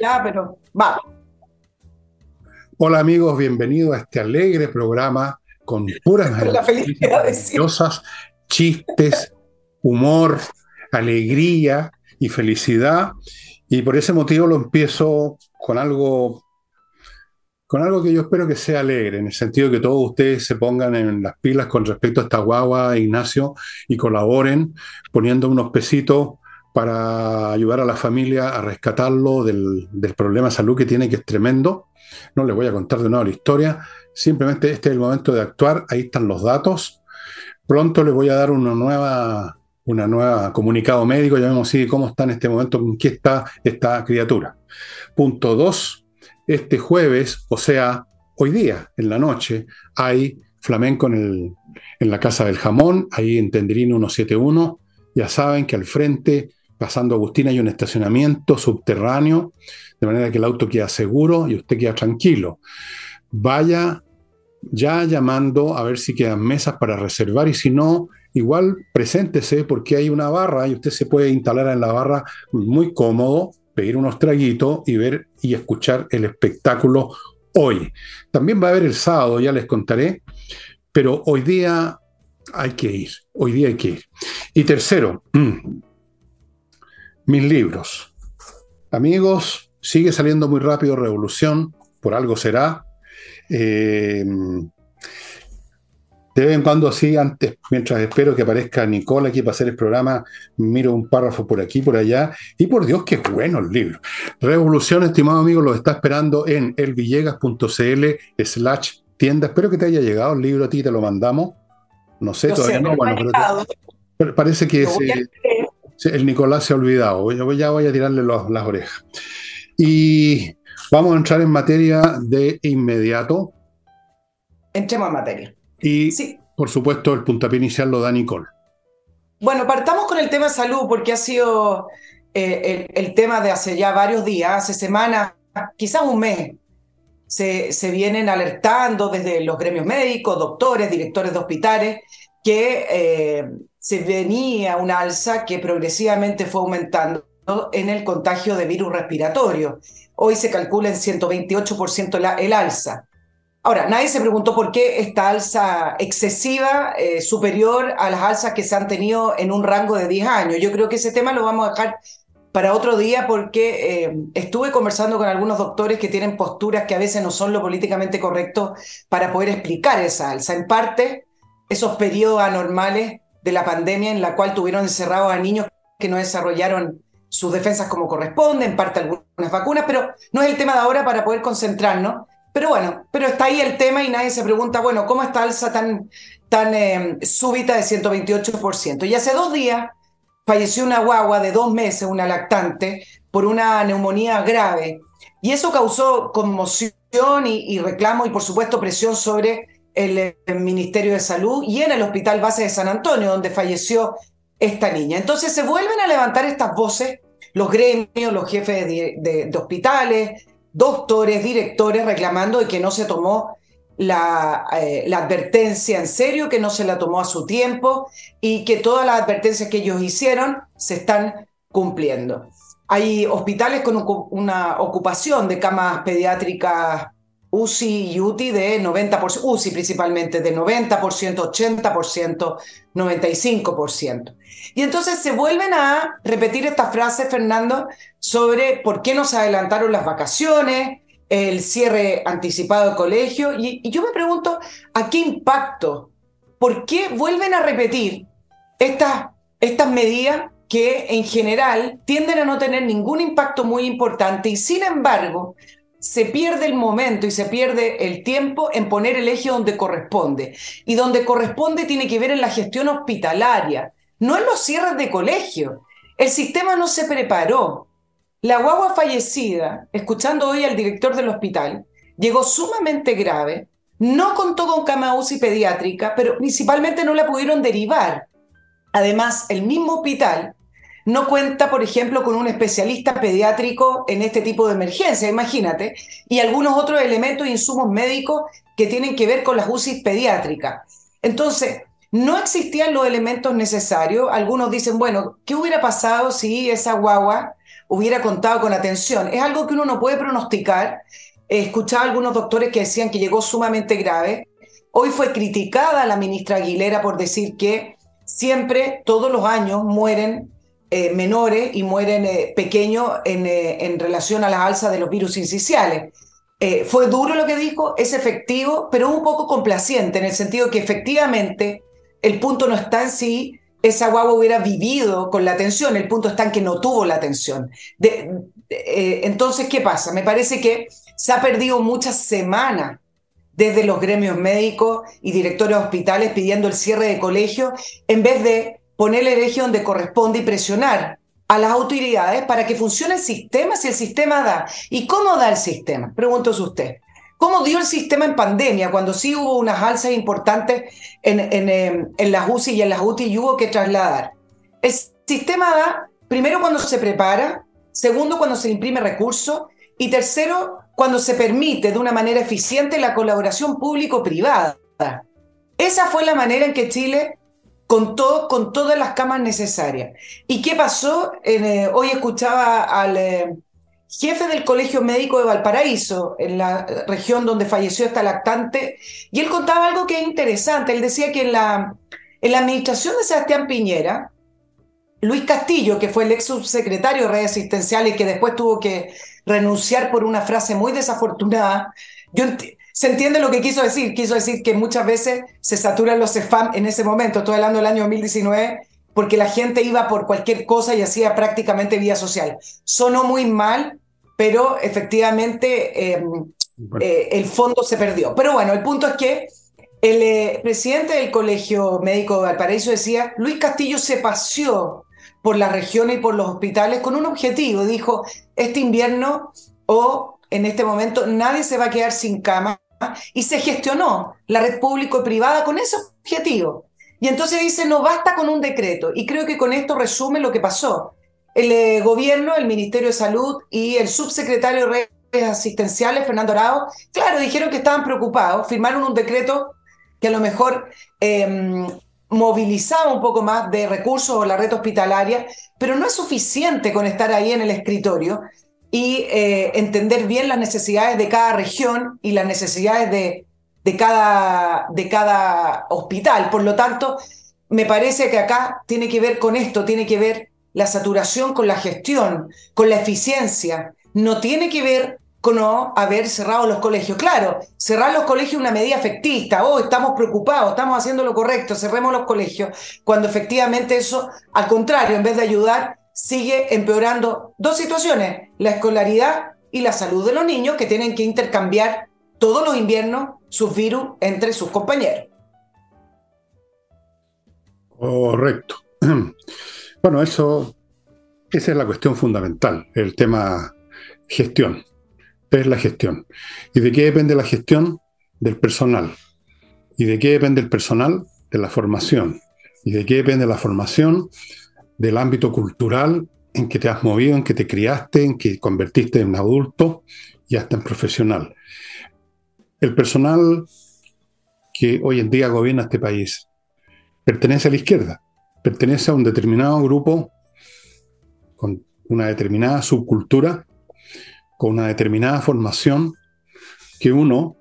Ya, pero va. Hola amigos, bienvenidos a este alegre programa con puras maravillosas, chistes, humor, alegría y felicidad. Y por ese motivo lo empiezo con algo, con algo que yo espero que sea alegre, en el sentido de que todos ustedes se pongan en las pilas con respecto a esta guagua, Ignacio, y colaboren poniendo unos pesitos para ayudar a la familia a rescatarlo del, problema de salud que tiene, que es tremendo. No les voy a contar de nuevo la historia, simplemente este es el momento de actuar, ahí están los datos. Pronto les voy a dar una nueva, una nueva comunicado médico, ya vemos si cómo está en este momento, con qué está esta criatura. Punto 2, este jueves, o sea, hoy día, en la noche, hay flamenco en, en la Casa del Jamón, ahí en Tenderino 171. Ya saben que al frente pasando Agustín hay un estacionamiento subterráneo, de manera que el auto queda seguro y usted queda tranquilo. Vaya ya llamando a ver si quedan mesas para reservar y si no, igual preséntese porque hay una barra y usted se puede instalar en la barra muy cómodo, pedir unos traguitos y ver y escuchar el espectáculo hoy. También va a haber el sábado, ya les contaré, pero hoy día hay que ir, hoy día hay que ir. Y tercero, mis libros. Amigos, sigue saliendo muy rápido Revolución, por algo será. Eh, de vez en cuando así, antes, mientras espero que aparezca Nicole aquí para hacer el programa, miro un párrafo por aquí, por allá, y por Dios, qué bueno el libro. Revolución, estimado amigo, lo está esperando en elvillegas.cl slash tienda. Espero que te haya llegado el libro a ti, te lo mandamos. No sé, todavía no, bueno, pero parece que es el Nicolás se ha olvidado. Yo ya voy a tirarle las orejas. Y vamos a entrar en materia de inmediato. Entremos en materia. Y, sí. por supuesto, el puntapié inicial lo da Nicole. Bueno, partamos con el tema salud, porque ha sido eh, el, tema de hace ya varios días, hace semanas, quizás un mes. Se, se vienen alertando desde los gremios médicos, doctores, directores de hospitales, que eh, se venía una alza que progresivamente fue aumentando en el contagio de virus respiratorio. Hoy se calcula en 128% el alza. Ahora, nadie se preguntó por qué esta alza excesiva, eh, superior a las alzas que se han tenido en un rango de 10 años. Yo creo que ese tema lo vamos a dejar para otro día porque eh, estuve conversando con algunos doctores que tienen posturas que a veces no son lo políticamente correcto para poder explicar esa alza. En parte, esos periodos anormales de la pandemia en la cual tuvieron encerrados a niños que no desarrollaron sus defensas como corresponde, en parte algunas vacunas, pero no es el tema de ahora para poder concentrarnos. Pero bueno, pero está ahí el tema y nadie se pregunta, bueno, ¿cómo está alza tan, tan eh, súbita de 128%? Y hace dos días falleció una guagua de dos meses, una lactante, por una neumonía grave. Y eso causó conmoción y, y reclamo y por supuesto presión sobre el, Ministerio de Salud y en el Hospital Base de San Antonio, donde falleció esta niña. Entonces se vuelven a levantar estas voces, los gremios, los jefes de, hospitales, doctores, directores, reclamando de que no se tomó la, eh, la, advertencia en serio, que no se la tomó a su tiempo y que todas las advertencias que ellos hicieron se están cumpliendo. Hay hospitales con una ocupación de camas pediátricas UCI y UTI de 90%, UCI principalmente de 90%, 80%, 95%. Y entonces se vuelven a repetir esta frase, Fernando, sobre por qué nos adelantaron las vacaciones, el cierre anticipado de colegio. Y, yo me pregunto, ¿a qué impacto? ¿Por qué vuelven a repetir estas, estas medidas que en general tienden a no tener ningún impacto muy importante y sin embargo se pierde el momento y se pierde el tiempo en poner el eje donde corresponde. Y donde corresponde tiene que ver en la gestión hospitalaria, no en los cierres de colegio. El sistema no se preparó. La guagua fallecida, escuchando hoy al director del hospital, llegó sumamente grave, no contó con cama UCI pediátrica, pero principalmente no la pudieron derivar. Además, el mismo hospital no cuenta, por ejemplo, con un especialista pediátrico en este tipo de emergencia, imagínate, y algunos otros elementos e insumos médicos que tienen que ver con las UCI pediátricas. Entonces, no existían los elementos necesarios. Algunos dicen, bueno, ¿qué hubiera pasado si esa guagua hubiera contado con atención. Es algo que uno no puede pronosticar. Escuchaba a algunos doctores que decían que llegó sumamente grave. Hoy fue criticada la ministra Aguilera por decir que siempre, todos los años, mueren eh, menores y mueren eh, pequeños en, eh, en, relación a las alzas de los virus incisionales. fue duro lo que dijo, es efectivo, pero un poco complaciente en el sentido que efectivamente el punto no está en si esa guagua hubiera vivido con la atención, el punto está en que no tuvo la atención. entonces, ¿qué pasa? Me parece que se ha perdido muchas semanas desde los gremios médicos y directores de hospitales pidiendo el cierre de colegios en vez de poner el eje donde corresponde y presionar a las autoridades para que funcione el sistema si el sistema da. ¿Y cómo da el sistema? Pregúntose usted. ¿Cómo dio el sistema en pandemia cuando sí hubo unas alzas importantes en, en, em, en las UCI y en las UTI y hubo que trasladar? El sistema da, primero, cuando se prepara, segundo, cuando se imprime recursos y tercero, cuando se permite de una manera eficiente la colaboración público-privada. Esa fue la manera en que Chile con, con todas las camas necesarias. ¿Y qué pasó? Eh, hoy escuchaba al eh, jefe del Colegio Médico de Valparaíso, en la región donde falleció esta lactante, y él contaba algo que es interesante. Él decía que en la, en la administración de Sebastián Piñera, Luis Castillo, que fue el ex subsecretario de redes asistenciales que después tuvo que renunciar por una frase muy desafortunada, yo se entiende lo que quiso decir. Quiso decir que muchas veces se saturan los spam en ese momento, estoy hablando del año 2019, porque la gente iba por cualquier cosa y hacía prácticamente vida social. Sonó muy mal, pero efectivamente em, eh, el fondo se perdió. Pero bueno, el punto es que el eh, presidente del Colegio Médico de Valparaíso decía, Luis Castillo se paseó por la región y por los hospitales con un objetivo. Dijo, este invierno o en este momento nadie se va a quedar sin cama y se gestionó la red público-privada con ese objetivo. Y entonces dice, no basta con un decreto. Y creo que con esto resume lo que pasó. El eh, gobierno, el Ministerio de Salud y el subsecretario de redes asistenciales, Fernando Arao, claro, dijeron que estaban preocupados, firmaron un decreto que a lo mejor em, movilizaba un poco más de recursos o la red hospitalaria, pero no es suficiente con estar ahí en el escritorio y eh, entender bien las necesidades de cada región y las necesidades de, de, cada, de cada hospital. Por lo tanto, me parece que acá tiene que ver con esto, tiene que ver la saturación con la gestión, con la eficiencia. No tiene que ver con no haber cerrado los colegios. Claro, cerrar los colegios es una medida efectista. Oh, estamos preocupados, estamos haciendo lo correcto, cerremos los colegios. Cuando efectivamente eso, al contrario, en vez de ayudar, sigue empeorando dos situaciones, la escolaridad y la salud de los niños que tienen que intercambiar todos los inviernos sus virus entre sus compañeros. Correcto. Bueno, eso, esa es la cuestión fundamental, el tema gestión. Es la gestión. ¿Y de qué depende la gestión? Del personal. ¿Y de qué depende el personal? De la formación. ¿Y de qué depende la formación? Del ámbito cultural en que te has movido, en que te criaste, en que convertiste en adulto y hasta en profesional. El personal que hoy en día gobierna este país pertenece a la izquierda, pertenece a un determinado grupo con una determinada subcultura, con una determinada formación que uno,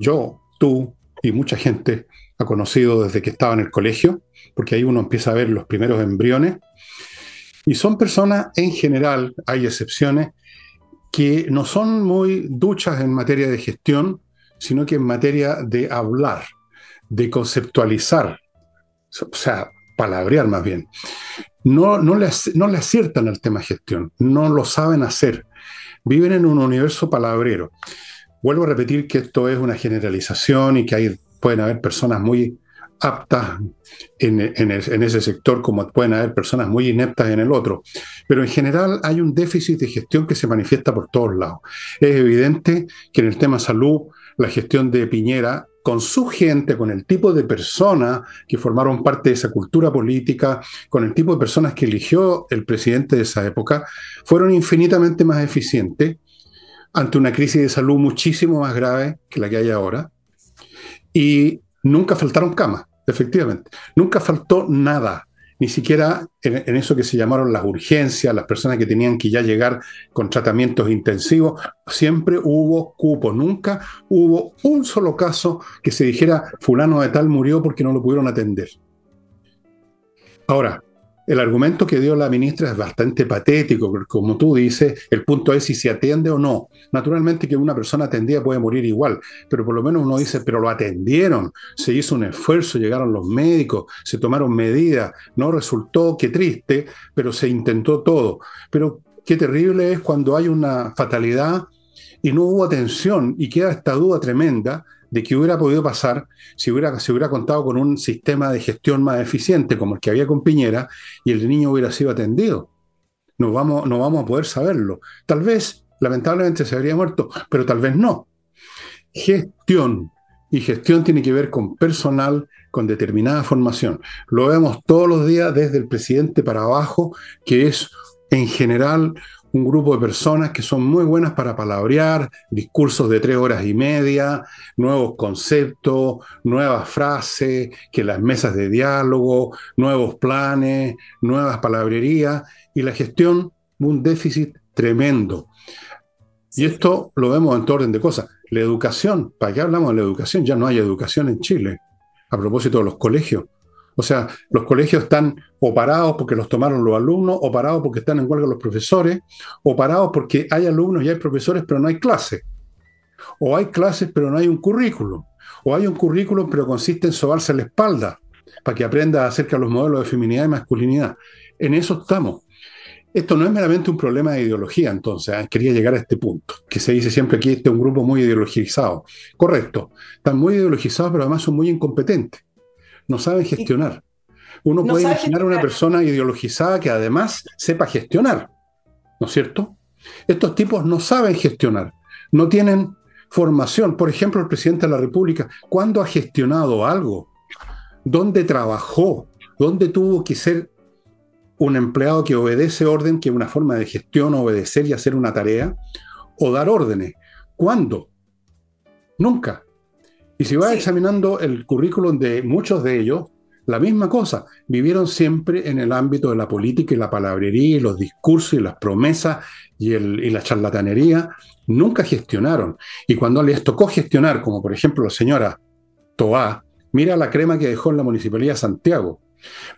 yo, tú y mucha gente ha conocido desde que estaba en el colegio, porque ahí uno empieza a ver los primeros embriones. Y son personas, en general, hay excepciones, que no son muy duchas en materia de gestión, sino que en materia de hablar, de conceptualizar, o sea, palabrear más bien. No, no, le, no le aciertan al tema gestión, no lo saben hacer. Viven en un universo palabrero. Vuelvo a repetir que esto es una generalización y que hay, pueden haber personas muy aptas en, ese sector como pueden haber personas muy ineptas en el otro. Pero en general hay un déficit de gestión que se manifiesta por todos lados. Es evidente que en el tema salud, la gestión de Piñera con su gente, con el tipo de personas que formaron parte de esa cultura política, con el tipo de personas que eligió el presidente de esa época, fueron infinitamente más eficientes ante una crisis de salud muchísimo más grave que la que hay ahora. Y nunca faltaron camas efectivamente. Nunca faltó nada. ni siquiera en, eso que se llamaron las urgencias, las personas que tenían que ya llegar con tratamientos intensivos, siempre hubo cupo, nunca hubo un solo caso que se dijera fulano de tal murió porque no lo pudieron atender. Ahora, el argumento que dio la ministra es bastante patético, como tú dices, el punto es si se atiende o no. Naturalmente que una persona atendida puede morir igual, pero por lo menos uno dice, pero lo atendieron, se hizo un esfuerzo, llegaron los médicos, se tomaron medidas, no resultó, qué triste, pero se intentó todo. Pero qué terrible es cuando hay una fatalidad y no hubo atención y queda esta duda tremenda de qué hubiera podido pasar si hubiera, hubiera contado con un sistema de gestión más eficiente como el que había con Piñera y el niño hubiera sido atendido. No vamos, no vamos a poder saberlo. Tal vez, lamentablemente, se habría muerto, pero tal vez no. Gestión. Y gestión tiene que ver con personal, con determinada formación. Lo vemos todos los días desde el presidente para abajo, que es en general un grupo de personas que son muy buenas para palabrear, discursos de tres horas y media, nuevos conceptos, nuevas frases, que las mesas de diálogo, nuevos planes, nuevas palabrerías, y la gestión, un déficit tremendo. Y esto lo vemos en todo orden de cosas. La educación, ¿para qué hablamos de la educación? Ya no hay educación en Chile, a propósito de los colegios. O sea, los colegios están o parados porque los tomaron los alumnos, o parados porque están en huelga los profesores, o parados porque hay alumnos y hay profesores, pero no hay clases. O hay clases, pero no hay un currículum. O hay un currículum, pero consiste en sobarse la espalda para que aprenda acerca de los modelos de feminidad y masculinidad. En eso estamos. Esto no es meramente un problema de ideología, entonces, ¿eh? quería llegar a este punto, que se dice siempre que este es un grupo muy ideologizado. Correcto, están muy ideologizados, pero además son muy incompetentes no saben gestionar. Uno puede imaginar a una persona ideologizada que además sepa gestionar, ¿no es cierto? Estos tipos no saben gestionar, no tienen formación. Por ejemplo, el presidente de la República, ¿cuándo ha gestionado algo? ¿Dónde trabajó? ¿Dónde tuvo que ser un empleado que obedece orden, que es una forma de gestión, obedecer y hacer una tarea? ¿O dar órdenes? ¿Cuándo? Nunca. Y si va examinando el currículum de muchos de ellos, la misma cosa. Vivieron siempre en el ámbito de la política y la palabrería y los discursos y las promesas y, el, la charlatanería. Nunca gestionaron. Y cuando les tocó gestionar, como por ejemplo la señora Toá, mira la crema que dejó en la Municipalidad de Santiago.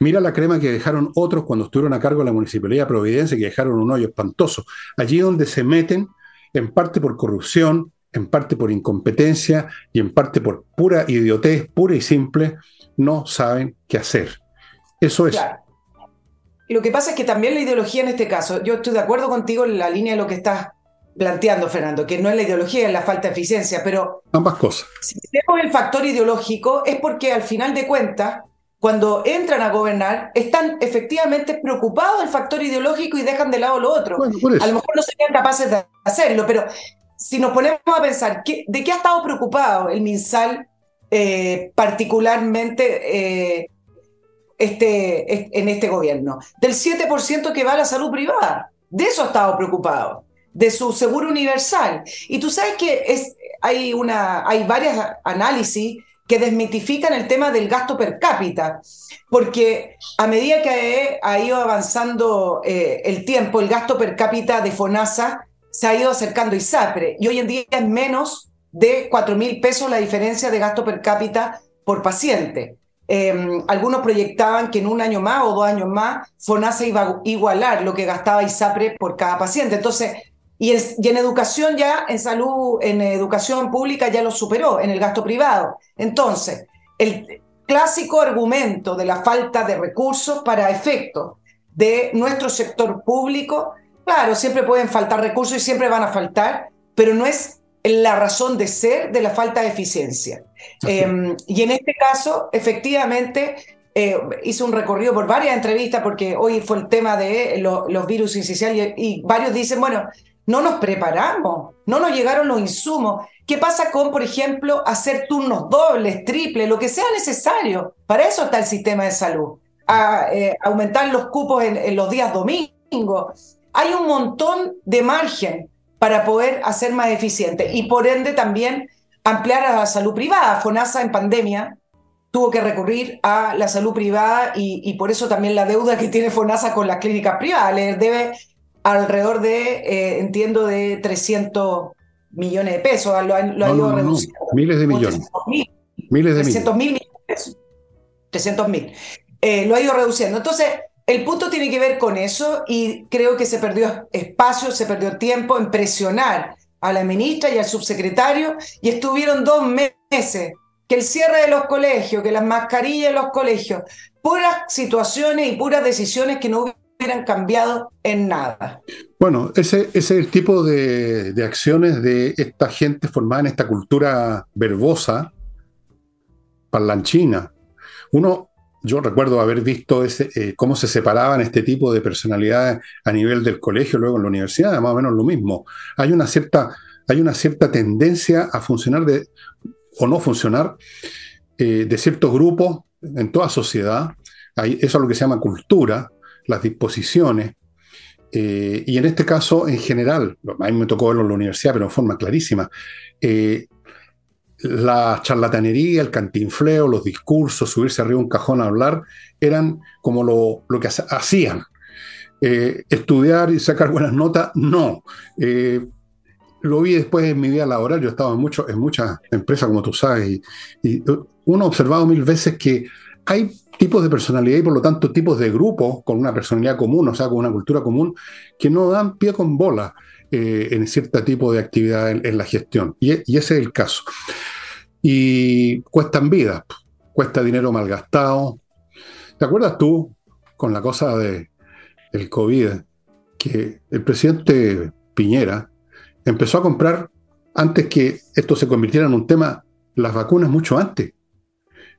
Mira la crema que dejaron otros cuando estuvieron a cargo de la Municipalidad de Providencia, que dejaron un hoyo espantoso. Allí donde se meten, en parte por corrupción, en parte por incompetencia y en parte por pura idiotez, pura y simple, no saben qué hacer. Eso es. Lo que pasa es que también la ideología en este caso, yo estoy de acuerdo contigo en la línea de lo que estás planteando, Fernando, que no es la ideología, es la falta de eficiencia, pero... Ambas cosas. Si tenemos el factor ideológico es porque al final de cuentas, cuando entran a gobernar, están efectivamente preocupados del factor ideológico y dejan de lado lo otro. a lo mejor no serían capaces de hacerlo, pero si nos ponemos a pensar, ¿de qué ha estado preocupado el MinSal eh, particularmente eh, este, en este gobierno? Del 7% que va a la salud privada. De eso ha estado preocupado, de su seguro universal. Y tú sabes que es, hay, una, hay varios análisis que desmitifican el tema del gasto per cápita, porque a medida que ha ido avanzando eh, el tiempo, el gasto per cápita de FONASA se ha ido acercando ISAPRE y hoy en día es menos de 4 mil pesos la diferencia de gasto per cápita por paciente. Em, algunos proyectaban que en un año más o dos años más FONASA iba a igualar lo que gastaba ISAPRE por cada paciente. Entonces, y y en, educación ya, en salud, en educación pública ya lo superó, en el gasto privado. Entonces, el clásico argumento de la falta de recursos para efectos de nuestro sector público Claro, siempre pueden faltar recursos y siempre van a faltar, pero no es la razón de ser de la falta de eficiencia. Em, y en este caso, efectivamente, eh, hice un recorrido por varias entrevistas porque hoy fue el tema de los virus incisionales y, varios dicen, bueno, no nos preparamos, no nos llegaron los insumos. ¿Qué pasa con, por ejemplo, hacer turnos dobles, triples, lo que sea necesario? Para eso está el sistema de salud. A, eh, aumentar los cupos en, en los días domingos, hay un montón de margen para poder hacer más eficiente y por ende también ampliar a la salud privada. FONASA en pandemia tuvo que recurrir a la salud privada y, por eso también la deuda que tiene FONASA con las clínicas privadas. Le debe alrededor de, eh, entiendo, de 300 millones de pesos. Lo, ha, ido reduciendo. Miles de millones. miles de 300 mil millones de pesos. 300 mil. Eh, lo ha ido reduciendo. Entonces, el punto tiene que ver con eso y creo que se perdió espacio, se perdió tiempo en presionar a la ministra y al subsecretario y estuvieron dos meses que el cierre de los colegios, que las mascarillas de los colegios, puras situaciones y puras decisiones que no hubieran cambiado en nada. Bueno, ese, es el tipo de, acciones de esta gente formada en esta cultura verbosa, parlanchina. Uno, yo recuerdo haber visto ese, eh, cómo se separaban este tipo de personalidades a nivel del colegio, luego en la universidad, más o menos lo mismo. Hay una cierta, hay una cierta tendencia a funcionar de, o no funcionar eh, de ciertos grupos en toda sociedad. Eso es lo que se llama cultura, las disposiciones. Eh, y en este caso, en general, a mí me tocó verlo en la universidad, pero en forma clarísima, la charlatanería, el cantinfleo, los discursos, subirse arriba un cajón a hablar, eran como lo, lo que hacían. estudiar y sacar buenas notas, no lo vi después en mi vida laboral, yo estaba en, mucho, en muchas empresas, como tú sabes, y, uno ha observado mil veces que hay tipos de personalidad y por lo tanto tipos de grupos con una personalidad común, o sea, con una cultura común, que no dan pie con bola eh, en cierto tipo de actividad en, la gestión. Y, ese es el caso. Y cuestan vida, cuesta dinero malgastado. ¿Te acuerdas tú con la cosa de el COVID que el presidente Piñera empezó a comprar antes que esto se convirtiera en un tema, las vacunas mucho antes.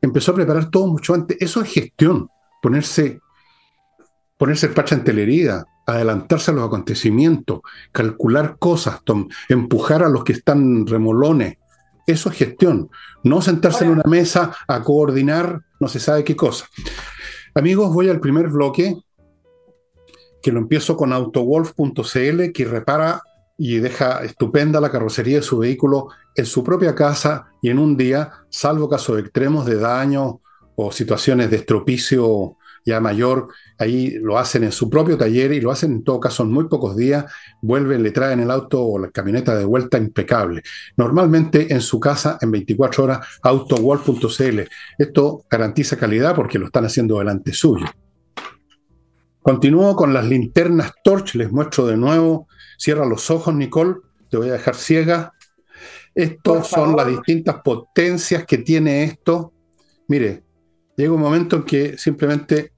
Empezó a preparar todo mucho antes. Eso es gestión, ponerse, ponerse el pacha ante la herida, adelantarse a los acontecimientos, calcular cosas, empujar a los que están remolones. Eso es gestión. No sentarse en una mesa a coordinar no se sabe qué cosa. Amigos, voy al primer bloque, que lo empiezo con autowolf.cl, que repara y deja estupenda la carrocería de su vehículo en su propia casa y en un día, salvo casos extremos de daño o situaciones de estropicio ya mayor, ahí lo hacen en su propio taller y lo hacen en todo caso en muy pocos días, vuelven, le traen el auto o la camioneta de vuelta impecable. Normalmente en su casa en 24 horas, autowall.cl. Esto garantiza calidad porque lo están haciendo delante suyo. Continúo con las linternas Torch, les muestro de nuevo. Cierra los ojos, Nicole, te voy a dejar ciega. Estas son las distintas potencias que tiene esto. Mire, llega un momento en que simplemente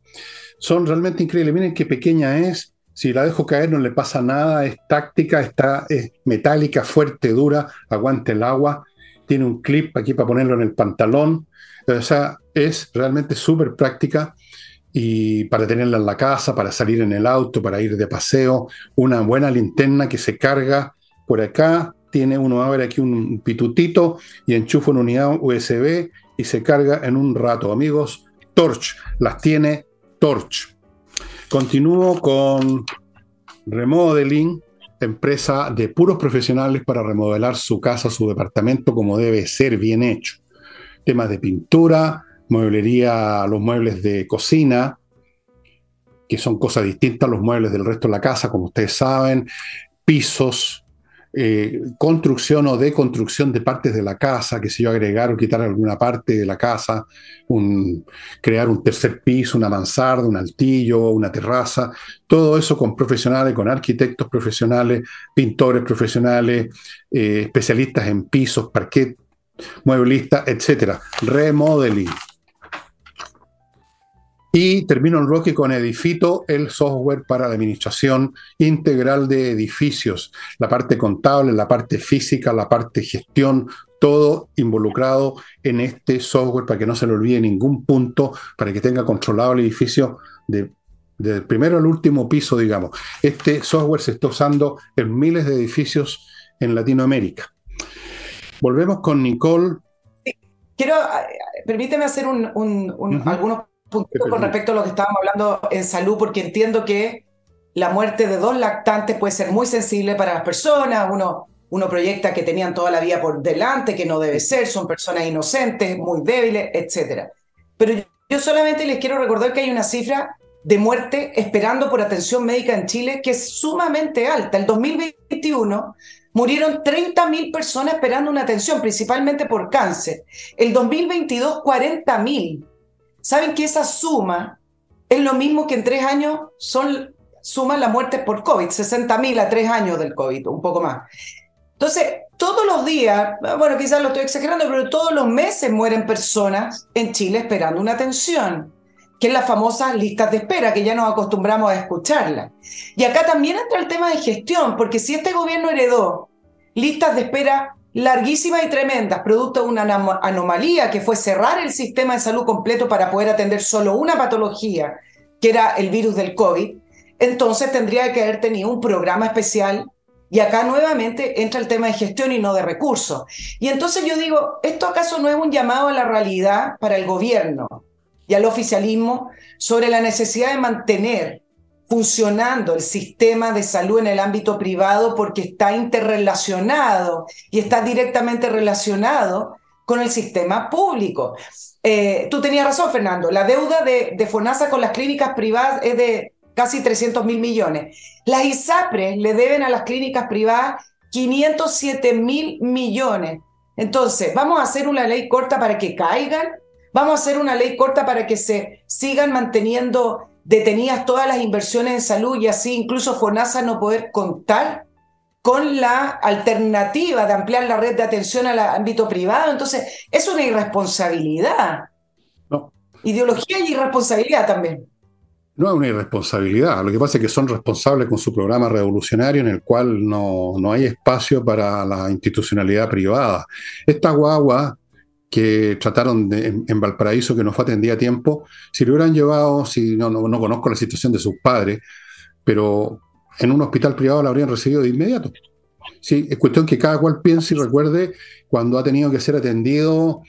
son realmente increíbles. Miren qué pequeña es. Si la dejo caer no le pasa nada. Es táctica, está, es metálica, fuerte, dura, aguanta el agua. Tiene un clip aquí para ponerlo en el pantalón. O sea, es realmente súper práctica y para tenerla en la casa, para salir en el auto, para ir de paseo, una buena linterna que se carga por acá, tiene uno abre aquí un pitutito y enchufa una unidad USB y se carga en un rato. Amigos, Torch, las tiene Torch. Continúo con Remodeling, empresa de puros profesionales para remodelar su casa, su departamento como debe ser, bien hecho. Temas de pintura, mueblería, los muebles de cocina, que son cosas distintas a los muebles del resto de la casa, como ustedes saben, pisos, eh, construcción o deconstrucción de partes de la casa, que si yo agregar o quitar alguna parte de la casa, crear un tercer piso, una mansarda, un altillo, una terraza, todo eso con profesionales, con arquitectos profesionales, pintores profesionales, eh, especialistas en pisos, parquet, mueblistas, etcétera. Remodeling. Y termino el bloque con Edifito, el software para la administración integral de edificios, la parte contable, la parte física, la parte gestión, todo involucrado en este software para que no se le olvide ningún punto, para que tenga controlado el edificio de, del primero al último piso, digamos. Este software se está usando en miles de edificios en Latinoamérica. Volvemos con Nicole. Quiero, eh, permíteme hacer un, algunos punto con respecto a lo que estábamos hablando en salud, porque entiendo que la muerte de dos lactantes puede ser muy sensible para las personas. Uno, uno proyecta que tenían toda la vida por delante, que no debe ser, son personas inocentes, muy débiles, etc. pero yo solamente les quiero recordar que hay una cifra de muerte esperando por atención médica en Chile que es sumamente alta. El 2021 murieron 30.000 personas esperando una atención, principalmente por cáncer. El 2022, 40.000. ¿Saben que esa suma es lo mismo que en tres años son suman las muertes por COVID, 60.000 a tres años del COVID, un poco más. Entonces, todos los días, bueno, quizás lo estoy exagerando, pero todos los meses mueren personas en Chile esperando una atención, que es la famosa listas de espera, que ya nos acostumbramos a escucharla. Y acá también entra el tema de gestión, porque si este gobierno heredó listas de espera larguísimas y tremendas, producto de una anomalía que fue cerrar el sistema de salud completo para poder atender solo una patología, que era el virus del COVID, entonces tendría que haber tenido un programa especial y acá nuevamente entra el tema de gestión y no de recursos. Y entonces yo digo, ¿esto acaso no es un llamado a la realidad para el gobierno y al oficialismo sobre la necesidad de mantener funcionando el sistema de salud en el ámbito privado porque está interrelacionado y está directamente relacionado con el sistema público. Eh, tú tenías razón, Fernando, la deuda de, de FONASA con las clínicas privadas es de casi 300 mil millones. Las ISAPRES le deben a las clínicas privadas 507 mil millones. Entonces, ¿vamos a hacer una ley corta para que caigan? ¿Vamos a hacer una ley corta para que se sigan manteniendo detenidas todas las inversiones en salud y así incluso FONASA no poder contar con la alternativa de ampliar la red de atención al ámbito privado? Entonces, es una irresponsabilidad. No. Ideología y irresponsabilidad también. No es una irresponsabilidad, lo que pasa es que son responsables con su programa revolucionario en el cual no, hay espacio para la institucionalidad privada. Esta guagua que trataron de, en, Valparaíso, que no fue atendida a tiempo, si lo hubieran llevado, si no, no, conozco la situación de sus padres, pero en un hospital privado la habrían recibido de inmediato. Sí, es cuestión que cada cual piense y recuerde cuando ha tenido que ser atendido,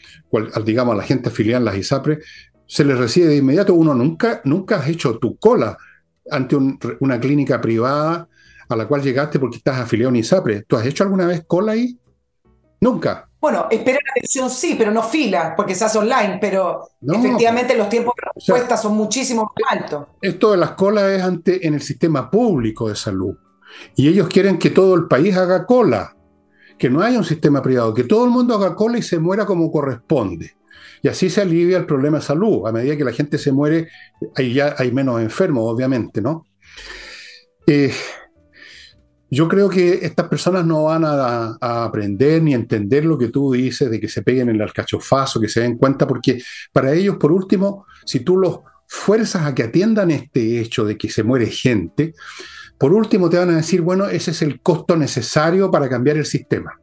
digamos, a la gente afiliada en las ISAPRE, se le recibe de inmediato. Uno nunca, nunca has hecho tu cola ante una clínica privada a la cual llegaste porque estás afiliado en ISAPRE. ¿Tú has hecho alguna vez cola ahí? Nunca. Bueno, esperar atención sí, pero no fila, porque se hace online, pero efectivamente los tiempos de respuesta son muchísimo más altos. Esto de las colas es ante, en el sistema público de salud. Y ellos quieren que todo el país haga cola, que no haya un sistema privado, que todo el mundo haga cola y se muera como corresponde. Y así se alivia el problema de salud. A medida que la gente se muere, ahí ya hay menos enfermos, obviamente, ¿no? Eh, yo creo que estas personas no van a, aprender ni entender lo que tú dices de que se peguen en el alcachofazo, que se den cuenta, porque para ellos, por último, si tú los fuerzas a que atiendan este hecho de que se muere gente, por último te van a decir, bueno, ese es el costo necesario para cambiar el sistema.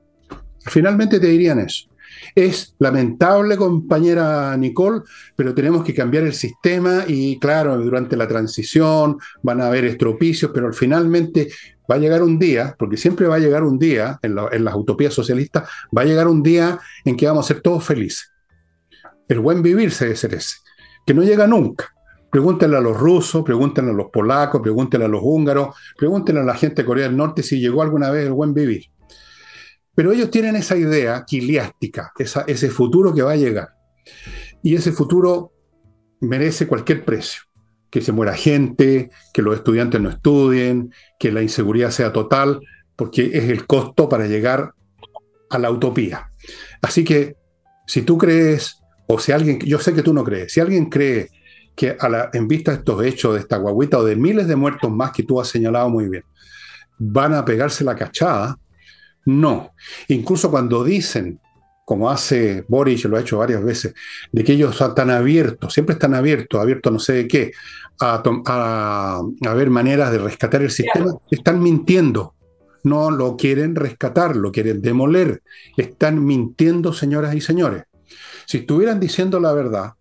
Finalmente te dirían eso. Es lamentable, compañera Nicole, pero tenemos que cambiar el sistema y claro, durante la transición van a haber estropicios, pero finalmente va a llegar un día, porque siempre va a llegar un día, en, las utopías socialistas, va a llegar un día en que vamos a ser todos felices. El buen vivir se debe ser ese, que no llega nunca. Pregúntenle a los rusos, pregúntenle a los polacos, pregúntenle a los húngaros, pregúntenle a la gente de Corea del Norte si llegó alguna vez el buen vivir. Pero ellos tienen esa idea quiliástica, ese futuro que va a llegar. Y ese futuro merece cualquier precio. Que se muera gente, que los estudiantes no estudien, que la inseguridad sea total, porque es el costo para llegar a la utopía. Así que si tú crees, o si alguien, yo sé que tú no crees, si alguien cree que a la, en vista de estos hechos, de esta guaguita o de miles de muertos más que tú has señalado muy bien, van a pegarse la cachada, no. Incluso cuando dicen, como hace Boris, lo ha hecho varias veces, de que ellos están abiertos, siempre están abiertos, abiertos no sé de qué, a, a, ver maneras de rescatar el sistema, están mintiendo. No lo quieren rescatar, lo quieren demoler. Están mintiendo, señoras y señores. Si estuvieran diciendo la verdad,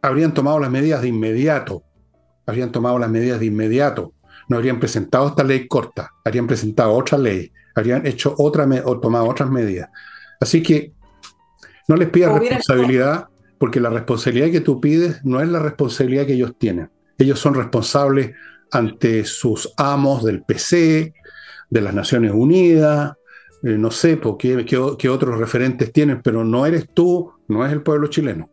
habrían tomado las medidas de inmediato. Habrían tomado las medidas de inmediato no habrían presentado esta ley corta, habrían presentado otra ley, habrían hecho otra o tomado otras medidas. Así que no les pidas responsabilidad, porque la responsabilidad que tú pides no es la responsabilidad que ellos tienen. Ellos son responsables ante sus amos del PC, de las Naciones Unidas, eh, no sé qué, qué, otros referentes tienen, pero no eres tú, no es el pueblo chileno.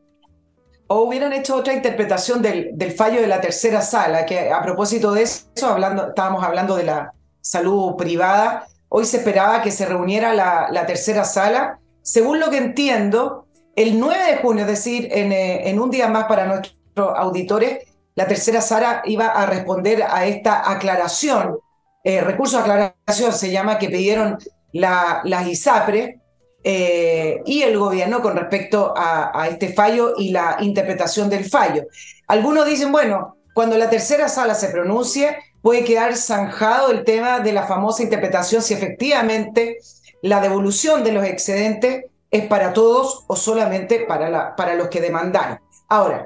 O hubieran hecho otra interpretación del, del, fallo de la tercera sala, que a propósito de eso, hablando, estábamos hablando de la salud privada, hoy se esperaba que se reuniera la, la tercera sala. Según lo que entiendo, el 9 de junio, es decir, en, eh, en un día más para nuestros auditores, la tercera sala iba a responder a esta aclaración, eh, recurso de aclaración se llama, que pidieron la, las ISAPRE, eh, y el gobierno con respecto a, este fallo y la interpretación del fallo. Algunos dicen, bueno, cuando la tercera sala se pronuncie, puede quedar zanjado el tema de la famosa interpretación si efectivamente la devolución de los excedentes es para todos o solamente para, para los que demandaron. Ahora,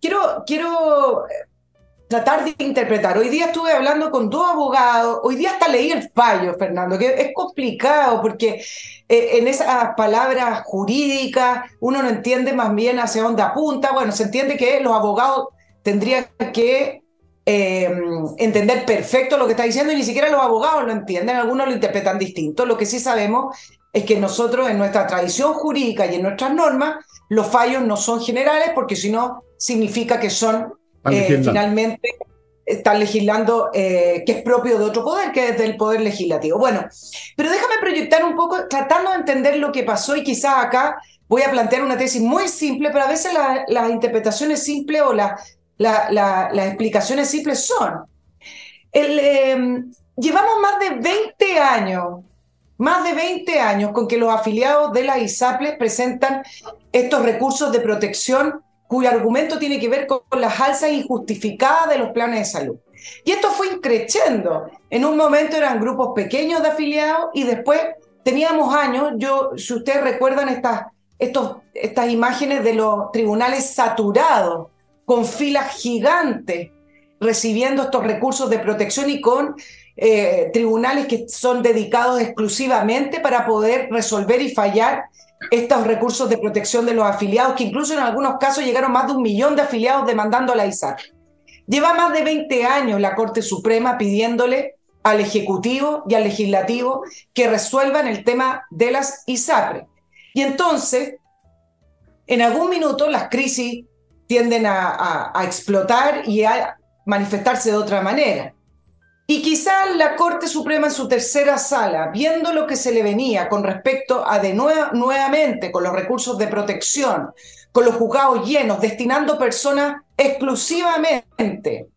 quiero, quiero tratar de interpretar. Hoy día estuve hablando con dos abogados, hoy día hasta leí el fallo, Fernando, que es complicado porque eh, en esas palabras jurídicas uno no entiende más bien hacia dónde apunta. Bueno, se entiende que los abogados tendrían que eh, entender perfecto lo que está diciendo y ni siquiera los abogados lo entienden, algunos lo interpretan distinto. Lo que sí sabemos es que nosotros en nuestra tradición jurídica y en nuestras normas, los fallos no son generales porque si no significa que son eh, finalmente están legislando eh, que es propio de otro poder, que es del poder legislativo. Bueno, pero déjame proyectar un poco, tratando de entender lo que pasó y quizás acá voy a plantear una tesis muy simple, pero a veces las interpretaciones simples o las explicaciones simples son. Em, llevamos más de 20 años, más de 20 años con que los afiliados de la ISAPLES presentan estos recursos de protección cuyo argumento tiene que ver con las alzas injustificadas de los planes de salud. Y esto fue increciendo. En un momento eran grupos pequeños de afiliados y después teníamos años, yo, si ustedes recuerdan estas, estos, estas imágenes de los tribunales saturados, con filas gigantes, recibiendo estos recursos de protección y con eh, tribunales que son dedicados exclusivamente para poder resolver y fallar estos recursos de protección de los afiliados, que incluso en algunos casos llegaron más de un millón de afiliados demandando a la ISAP. Lleva más de 20 años la Corte Suprema pidiéndole al Ejecutivo y al Legislativo que resuelvan el tema de las ISAPRE. Y entonces, en algún minuto las crisis tienden a explotar y a manifestarse de otra manera. Y quizá la Corte Suprema en su tercera sala, viendo lo que se le venía con respecto a de nuevamente con los recursos de protección, con los juzgados llenos, destinando personas exclusivamente,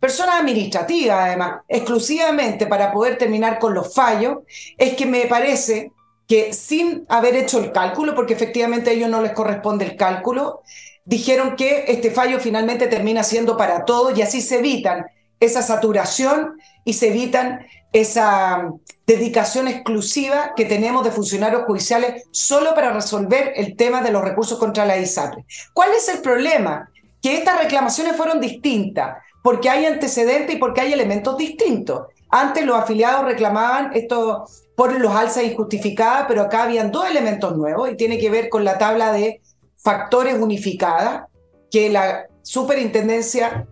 personas administrativas además, exclusivamente para poder terminar con los fallos, es que me parece que sin haber hecho el cálculo, porque efectivamente a ellos no les corresponde el cálculo, dijeron que este fallo finalmente termina siendo para todos y así se evitan esa saturación y se evitan esa dedicación exclusiva que tenemos de funcionarios judiciales solo para resolver el tema de los recursos contra la ISAPRE. ¿Cuál es el problema? Que estas reclamaciones fueron distintas, porque hay antecedentes y porque hay elementos distintos. Antes los afiliados reclamaban esto por los alzas injustificadas, pero acá habían dos elementos nuevos y tiene que ver con la tabla de factores unificada que la superintendencia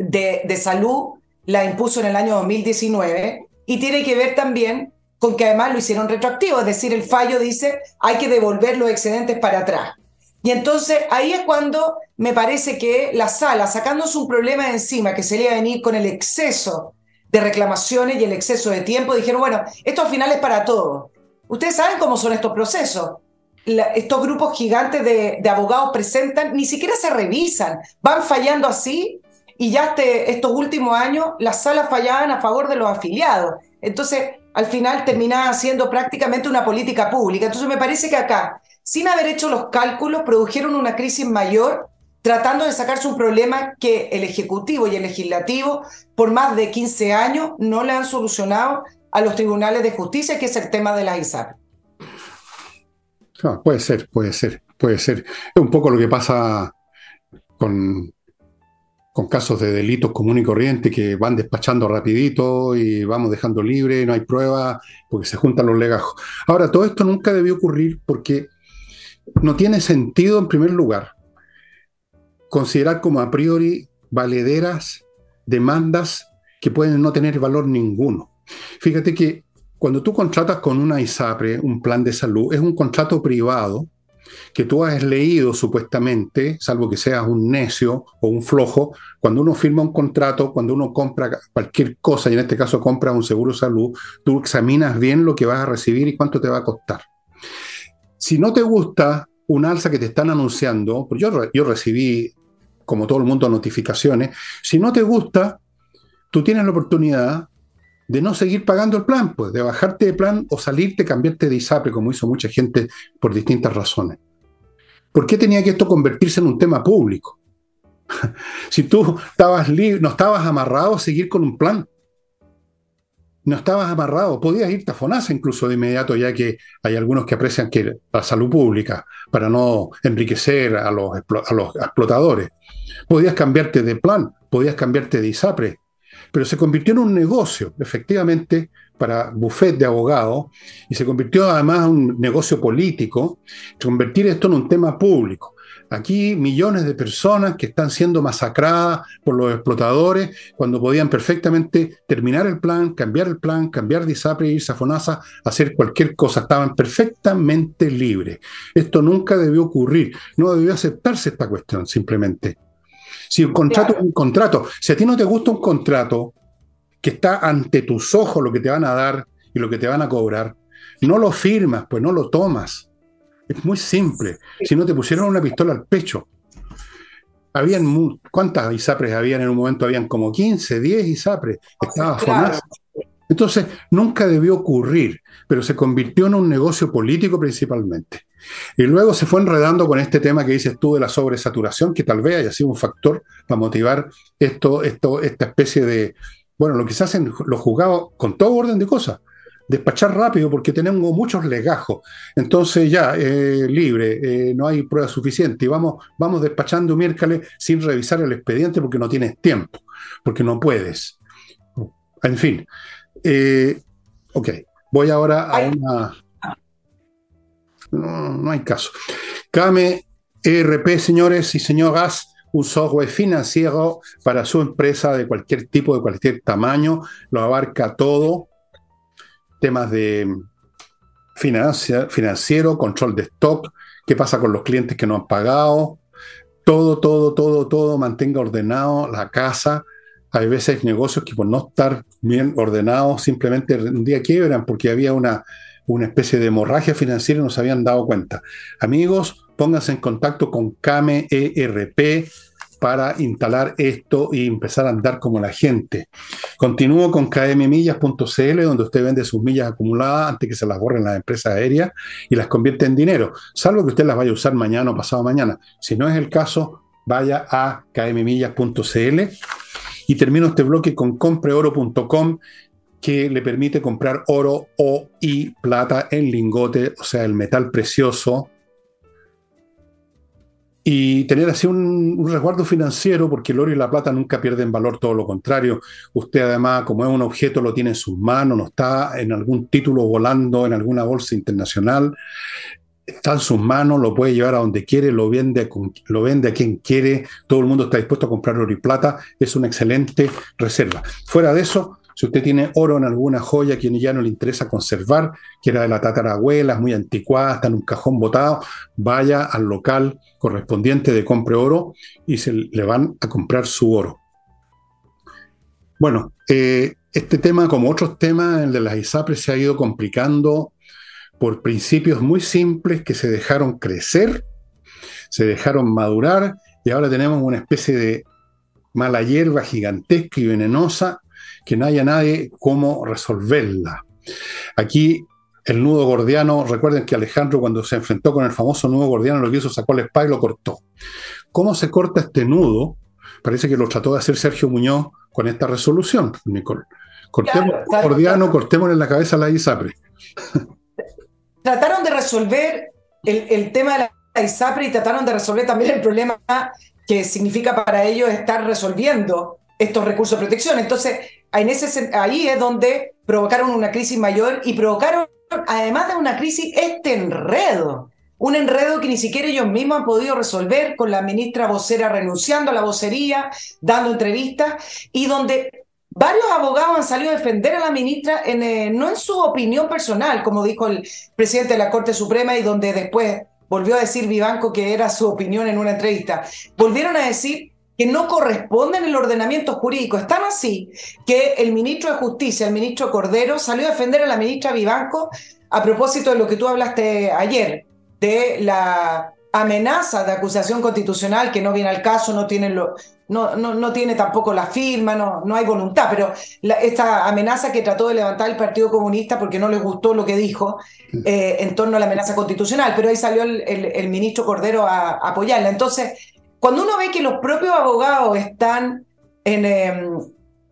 de, salud la impuso en el año 2019 y tiene que ver también con que además lo hicieron retroactivo, es decir, el fallo dice hay que devolver los excedentes para atrás. Y entonces ahí es cuando me parece que la sala, sacándose un problema de encima que se le iba a venir con el exceso de reclamaciones y el exceso de tiempo, dijeron, bueno, esto al final es para todos. Ustedes saben cómo son estos procesos. estos grupos gigantes de, de abogados presentan, ni siquiera se revisan, van fallando así y ya estos últimos años las salas fallaban a favor de los afiliados. Entonces, al final terminaba siendo prácticamente una política pública. Entonces, me parece que acá, sin haber hecho los cálculos, produjeron una crisis mayor tratando de sacarse un problema que el Ejecutivo y el Legislativo por más de 15 años no le han solucionado a los tribunales de justicia, que es el tema de la ISAP. puede ser, puede ser, puede ser. Es un poco lo que pasa con, con casos de delitos común y corriente que van despachando rapidito y vamos dejando libre, no hay pruebas, porque se juntan los legajos. Ahora, todo esto nunca debió ocurrir porque no tiene sentido, en primer lugar, considerar como a priori valederas demandas que pueden no tener valor ninguno. Fíjate que cuando tú contratas con una ISAPRE un plan de salud, es un contrato privado que tú has leído supuestamente, salvo que seas un necio o un flojo, cuando uno firma un contrato, cuando uno compra cualquier cosa, y en este caso compra un seguro de salud, tú examinas bien lo que vas a recibir y cuánto te va a costar. Si no te gusta un alza que te están anunciando, pues yo, yo recibí, como todo el mundo, notificaciones, si no te gusta, tú tienes la oportunidad de no seguir pagando el plan, pues de bajarte de plan o salirte, cambiarte de ISAPRE, como hizo mucha gente por distintas razones. ¿Por qué tenía que esto convertirse en un tema público? si tú estabas no estabas amarrado a seguir con un plan, no estabas amarrado, podías irte a FONASA incluso de inmediato, ya que hay algunos que aprecian que la salud pública, para no enriquecer a los, a los explotadores, podías cambiarte de plan, podías cambiarte de ISAPRE, pero se convirtió en un negocio, efectivamente, para bufet de abogados, y se convirtió además en un negocio político, convertir esto en un tema público. Aquí millones de personas que están siendo masacradas por los explotadores cuando podían perfectamente terminar el plan, cambiar el plan, cambiar de ISAPRE, irse a FONASA, hacer cualquier cosa. Estaban perfectamente libres. Esto nunca debió ocurrir. No debió aceptarse esta cuestión, simplemente. Si un contrato es un contrato, si a ti no te gusta un contrato que está ante tus ojos lo que te van a dar y lo que te van a cobrar, no lo firmas, pues no lo tomas. Es muy simple. Si no te pusieron una pistola al pecho. Habían, ¿cuántas ISAPRES habían en un momento? Habían como 15, 10 ISAPRES. Estaba Entonces, nunca debió ocurrir, pero se convirtió en un negocio político principalmente. Y luego se fue enredando con este tema que dices tú de la sobresaturación, que tal vez haya sido un factor para motivar esto, esto, esta especie de, bueno, lo que se hacen los juzgados con todo orden de cosas, despachar rápido porque tenemos muchos legajos. Entonces ya, eh, libre, eh, no hay prueba suficiente y vamos, vamos despachando miércoles sin revisar el expediente porque no tienes tiempo, porque no puedes. En fin, eh, ok, voy ahora a una no, no hay caso. Came ERP, señores y señoras, un software financiero para su empresa de cualquier tipo, de cualquier tamaño, lo abarca todo, temas de financiero, control de stock, qué pasa con los clientes que no han pagado, todo, todo, todo, todo, mantenga ordenado la casa. Hay veces negocios que por no estar bien ordenados simplemente un día quiebran porque había una una especie de hemorragia financiera y no se habían dado cuenta. Amigos, pónganse en contacto con Kame ERP para instalar esto y empezar a andar como la gente. Continúo con kmmillas.cl, donde usted vende sus millas acumuladas antes que se las borren las empresas aéreas y las convierte en dinero, salvo que usted las vaya a usar mañana o pasado mañana. Si no es el caso, vaya a kmmillas.cl. Y termino este bloque con compreoro.com que le permite comprar oro o y plata en lingote, o sea, el metal precioso, y tener así un, resguardo financiero, porque el oro y la plata nunca pierden valor, todo lo contrario. Usted además, como es un objeto, lo tiene en sus manos, no está en algún título volando en alguna bolsa internacional, está en sus manos, lo puede llevar a donde quiere, lo vende, lo vende a quien quiere, todo el mundo está dispuesto a comprar oro y plata, es una excelente reserva. Fuera de eso, si usted tiene oro en alguna joya que ya no le interesa conservar, que era de la tatarabuela, muy anticuada, está en un cajón botado, vaya al local correspondiente de compre oro y se le van a comprar su oro. Bueno, eh, este tema, como otros temas, el de las ISAPRES, se ha ido complicando por principios muy simples que se dejaron crecer, se dejaron madurar y ahora tenemos una especie de mala hierba gigantesca y venenosa que no haya nadie cómo resolverla. Aquí el nudo gordiano, recuerden que Alejandro cuando se enfrentó con el famoso nudo gordiano lo que hizo sacó la espada y lo cortó. ¿Cómo se corta este nudo? Parece que lo trató de hacer Sergio Muñoz con esta resolución, Nicole. Cortemos gordiano, cortemos en la cabeza a la ISAPRE. Trataron de resolver el, el tema de la ISAPRE y trataron de resolver también el problema que significa para ellos estar resolviendo estos recursos de protección. Entonces, en ese, ahí es donde provocaron una crisis mayor y provocaron, además de una crisis, este enredo. Un enredo que ni siquiera ellos mismos han podido resolver con la ministra vocera renunciando a la vocería, dando entrevistas, y donde varios abogados han salido a defender a la ministra, en, eh, no en su opinión personal, como dijo el presidente de la Corte Suprema, y donde después volvió a decir Vivanco que era su opinión en una entrevista, volvieron a decir que no corresponden el ordenamiento jurídico. Es tan así que el ministro de Justicia, el ministro Cordero, salió a defender a la ministra Vivanco a propósito de lo que tú hablaste ayer, de la amenaza de acusación constitucional que no viene al caso, no tiene, lo, no, no, no tiene tampoco la firma, no, no hay voluntad, pero esta amenaza que trató de levantar el Partido Comunista porque no les gustó lo que dijo eh, en torno a la amenaza constitucional, pero ahí salió el, el, ministro Cordero a, apoyarla. Entonces, cuando uno ve que los propios abogados están em,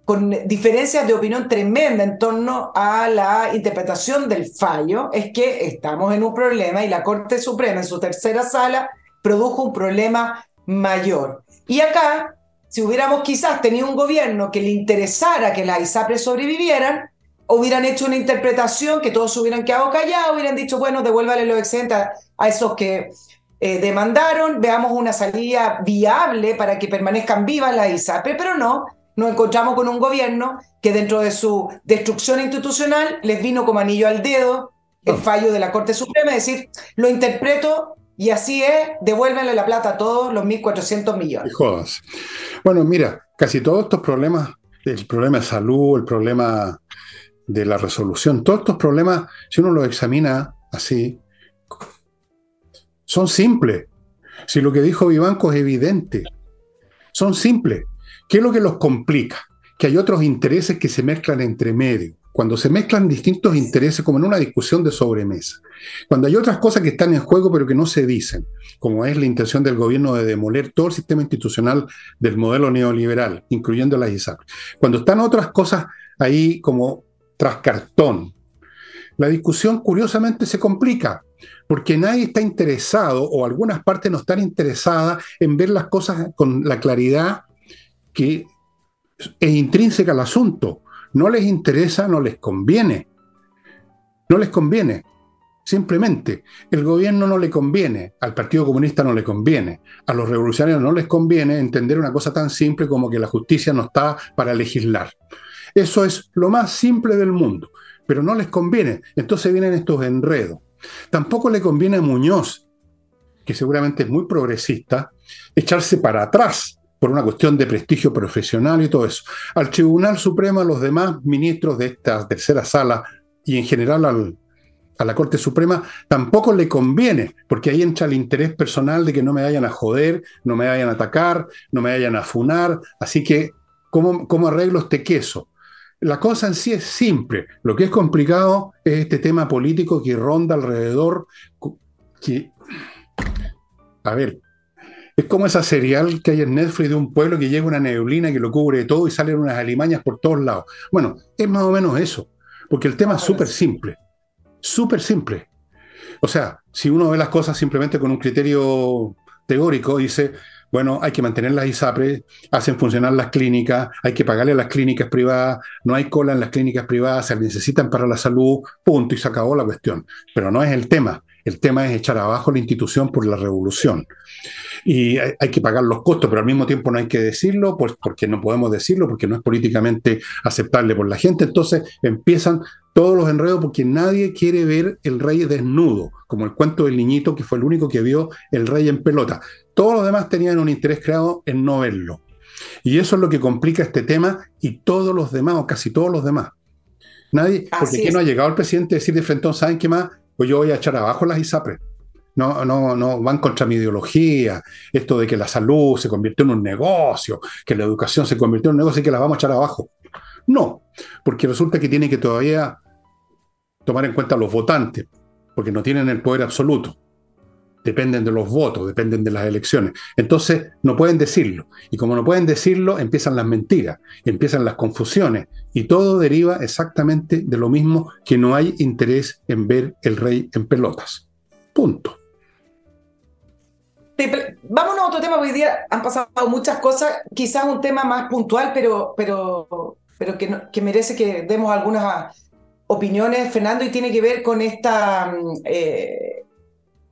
con diferencias de opinión tremenda en torno a la interpretación del fallo, es que estamos en un problema y la Corte Suprema en su tercera sala produjo un problema mayor. Y acá, si hubiéramos quizás tenido un gobierno que le interesara que las ISAPRES sobrevivieran, hubieran hecho una interpretación que todos hubieran quedado callados, hubieran dicho, bueno, devuélvale los excedentes a esos que eh, demandaron, veamos una salida viable para que permanezcan vivas las ISAPRE, pero no, nos encontramos con un gobierno que dentro de su destrucción institucional les vino como anillo al dedo el ah. fallo de la Corte Suprema, es decir, lo interpreto y así es, devuélvenle la plata a todos los 1.400 millones. Jodas. Bueno, mira, casi todos estos problemas, el problema de salud, el problema de la resolución, todos estos problemas, si uno los examina así, son simples. Si lo que dijo Vivanco es evidente, son simples. ¿Qué es lo que los complica? Que hay otros intereses que se mezclan entre medio. Cuando se mezclan distintos intereses, como en una discusión de sobremesa. Cuando hay otras cosas que están en juego pero que no se dicen, como es la intención del gobierno de demoler todo el sistema institucional del modelo neoliberal, incluyendo las ISAP. Cuando están otras cosas ahí como tras cartón, la discusión curiosamente se complica porque nadie está interesado o algunas partes no están interesadas en ver las cosas con la claridad que es intrínseca al asunto. No les interesa, no les conviene. No les conviene. Simplemente, el gobierno no le conviene, al Partido Comunista no le conviene, a los revolucionarios no les conviene entender una cosa tan simple como que la justicia no está para legislar. Eso es lo más simple del mundo, pero no les conviene. Entonces vienen estos enredos. Tampoco le conviene a Muñoz, que seguramente es muy progresista, echarse para atrás por una cuestión de prestigio profesional y todo eso. Al Tribunal Supremo, a los demás ministros de esta tercera sala y en general a la Corte Suprema, tampoco le conviene, porque ahí entra el interés personal de que no me vayan a joder, no me vayan a atacar, no me vayan a funar. Así que, ¿cómo, cómo arreglo este queso? La cosa en sí es simple. Lo que es complicado es este tema político que ronda alrededor. Que, a ver, es como esa serial que hay en Netflix de un pueblo que llega una neblina que lo cubre todo y salen unas alimañas por todos lados. Bueno, es más o menos eso. Porque el tema es súper simple. Súper simple. O sea, si uno ve las cosas simplemente con un criterio teórico, dice, bueno, hay que mantener las ISAPRES, hacen funcionar las clínicas, hay que pagarle a las clínicas privadas, no hay cola en las clínicas privadas, se necesitan para la salud, punto, y se acabó la cuestión. Pero no es el tema. El tema es echar abajo la institución por la revolución. Y hay, que pagar los costos, pero al mismo tiempo no hay que decirlo, pues porque no podemos decirlo, porque no es políticamente aceptable por la gente. Entonces empiezan todos los enredos porque nadie quiere ver el rey desnudo, como el cuento del niñito que fue el único que vio el rey en pelota. Todos los demás tenían un interés creado en no verlo. Y eso es lo que complica este tema y todos los demás, o casi todos los demás. Nadie, porque aquí no ha llegado el presidente a decir de frente, ¿saben qué más? Pues yo voy a echar abajo las ISAPRES. No, no, no, van contra mi ideología, esto de que la salud se convirtió en un negocio, que la educación se convirtió en un negocio y que la vamos a echar abajo. No, porque resulta que tiene que todavía tomar en cuenta los votantes, porque no tienen el poder absoluto. Dependen de los votos, dependen de las elecciones. Entonces, no pueden decirlo. Y como no pueden decirlo, empiezan las mentiras, empiezan las confusiones. Y todo deriva exactamente de lo mismo que no hay interés en ver el rey en pelotas. Punto. Vámonos a otro tema, hoy día han pasado muchas cosas, quizás un tema más puntual, pero, pero, pero que, que merece que demos algunas opiniones, Fernando, y tiene que ver con esta, mm, eh,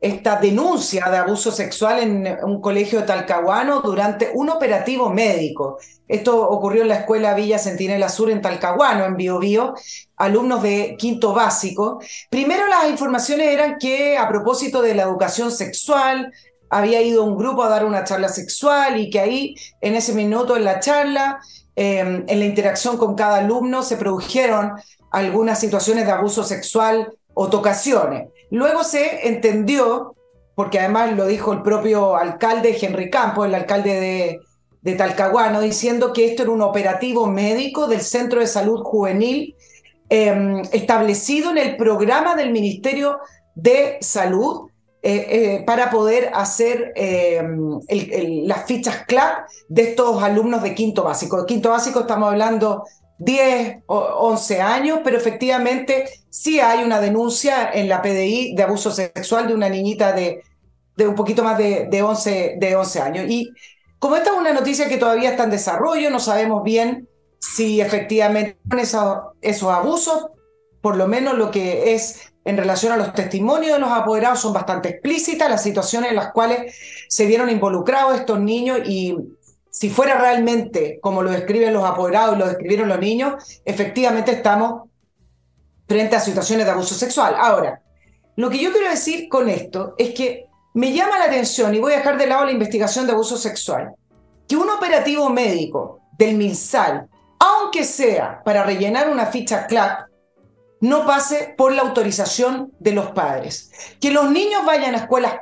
esta denuncia de abuso sexual en un colegio Talcahuano durante un operativo médico. Esto ocurrió en la escuela Villa Centinela Sur en Talcahuano, en Biobío, alumnos de quinto básico. Primero las informaciones eran que a propósito de la educación sexual, había ido un grupo a dar una charla sexual y que ahí, en ese minuto en la charla, em, en la interacción con cada alumno, se produjeron algunas situaciones de abuso sexual o tocaciones. Luego se entendió, porque además lo dijo el propio alcalde Henry Campos, el alcalde de, Talcahuano, diciendo que esto era un operativo médico del Centro de Salud Juvenil em, establecido en el programa del Ministerio de Salud eh, eh, para poder hacer em, las fichas CLAP de estos alumnos de quinto básico. De quinto básico estamos hablando 10 o 11 años, pero efectivamente sí hay una denuncia en la PDI de abuso sexual de una niñita de, de un poquito más de, de, 11, de 11 años. Y como esta es una noticia que todavía está en desarrollo, no sabemos bien si efectivamente esos, esos abusos, por lo menos lo que es en relación a los testimonios de los apoderados son bastante explícitas, las situaciones en las cuales se vieron involucrados estos niños y si fuera realmente como lo describen los apoderados y lo describieron los niños, efectivamente estamos frente a situaciones de abuso sexual. Ahora, lo que yo quiero decir con esto es que me llama la atención, y voy a dejar de lado la investigación de abuso sexual, que un operativo médico del MinSal, aunque sea para rellenar una ficha CLAP, no pase por la autorización de los padres. Que los niños vayan a escuelas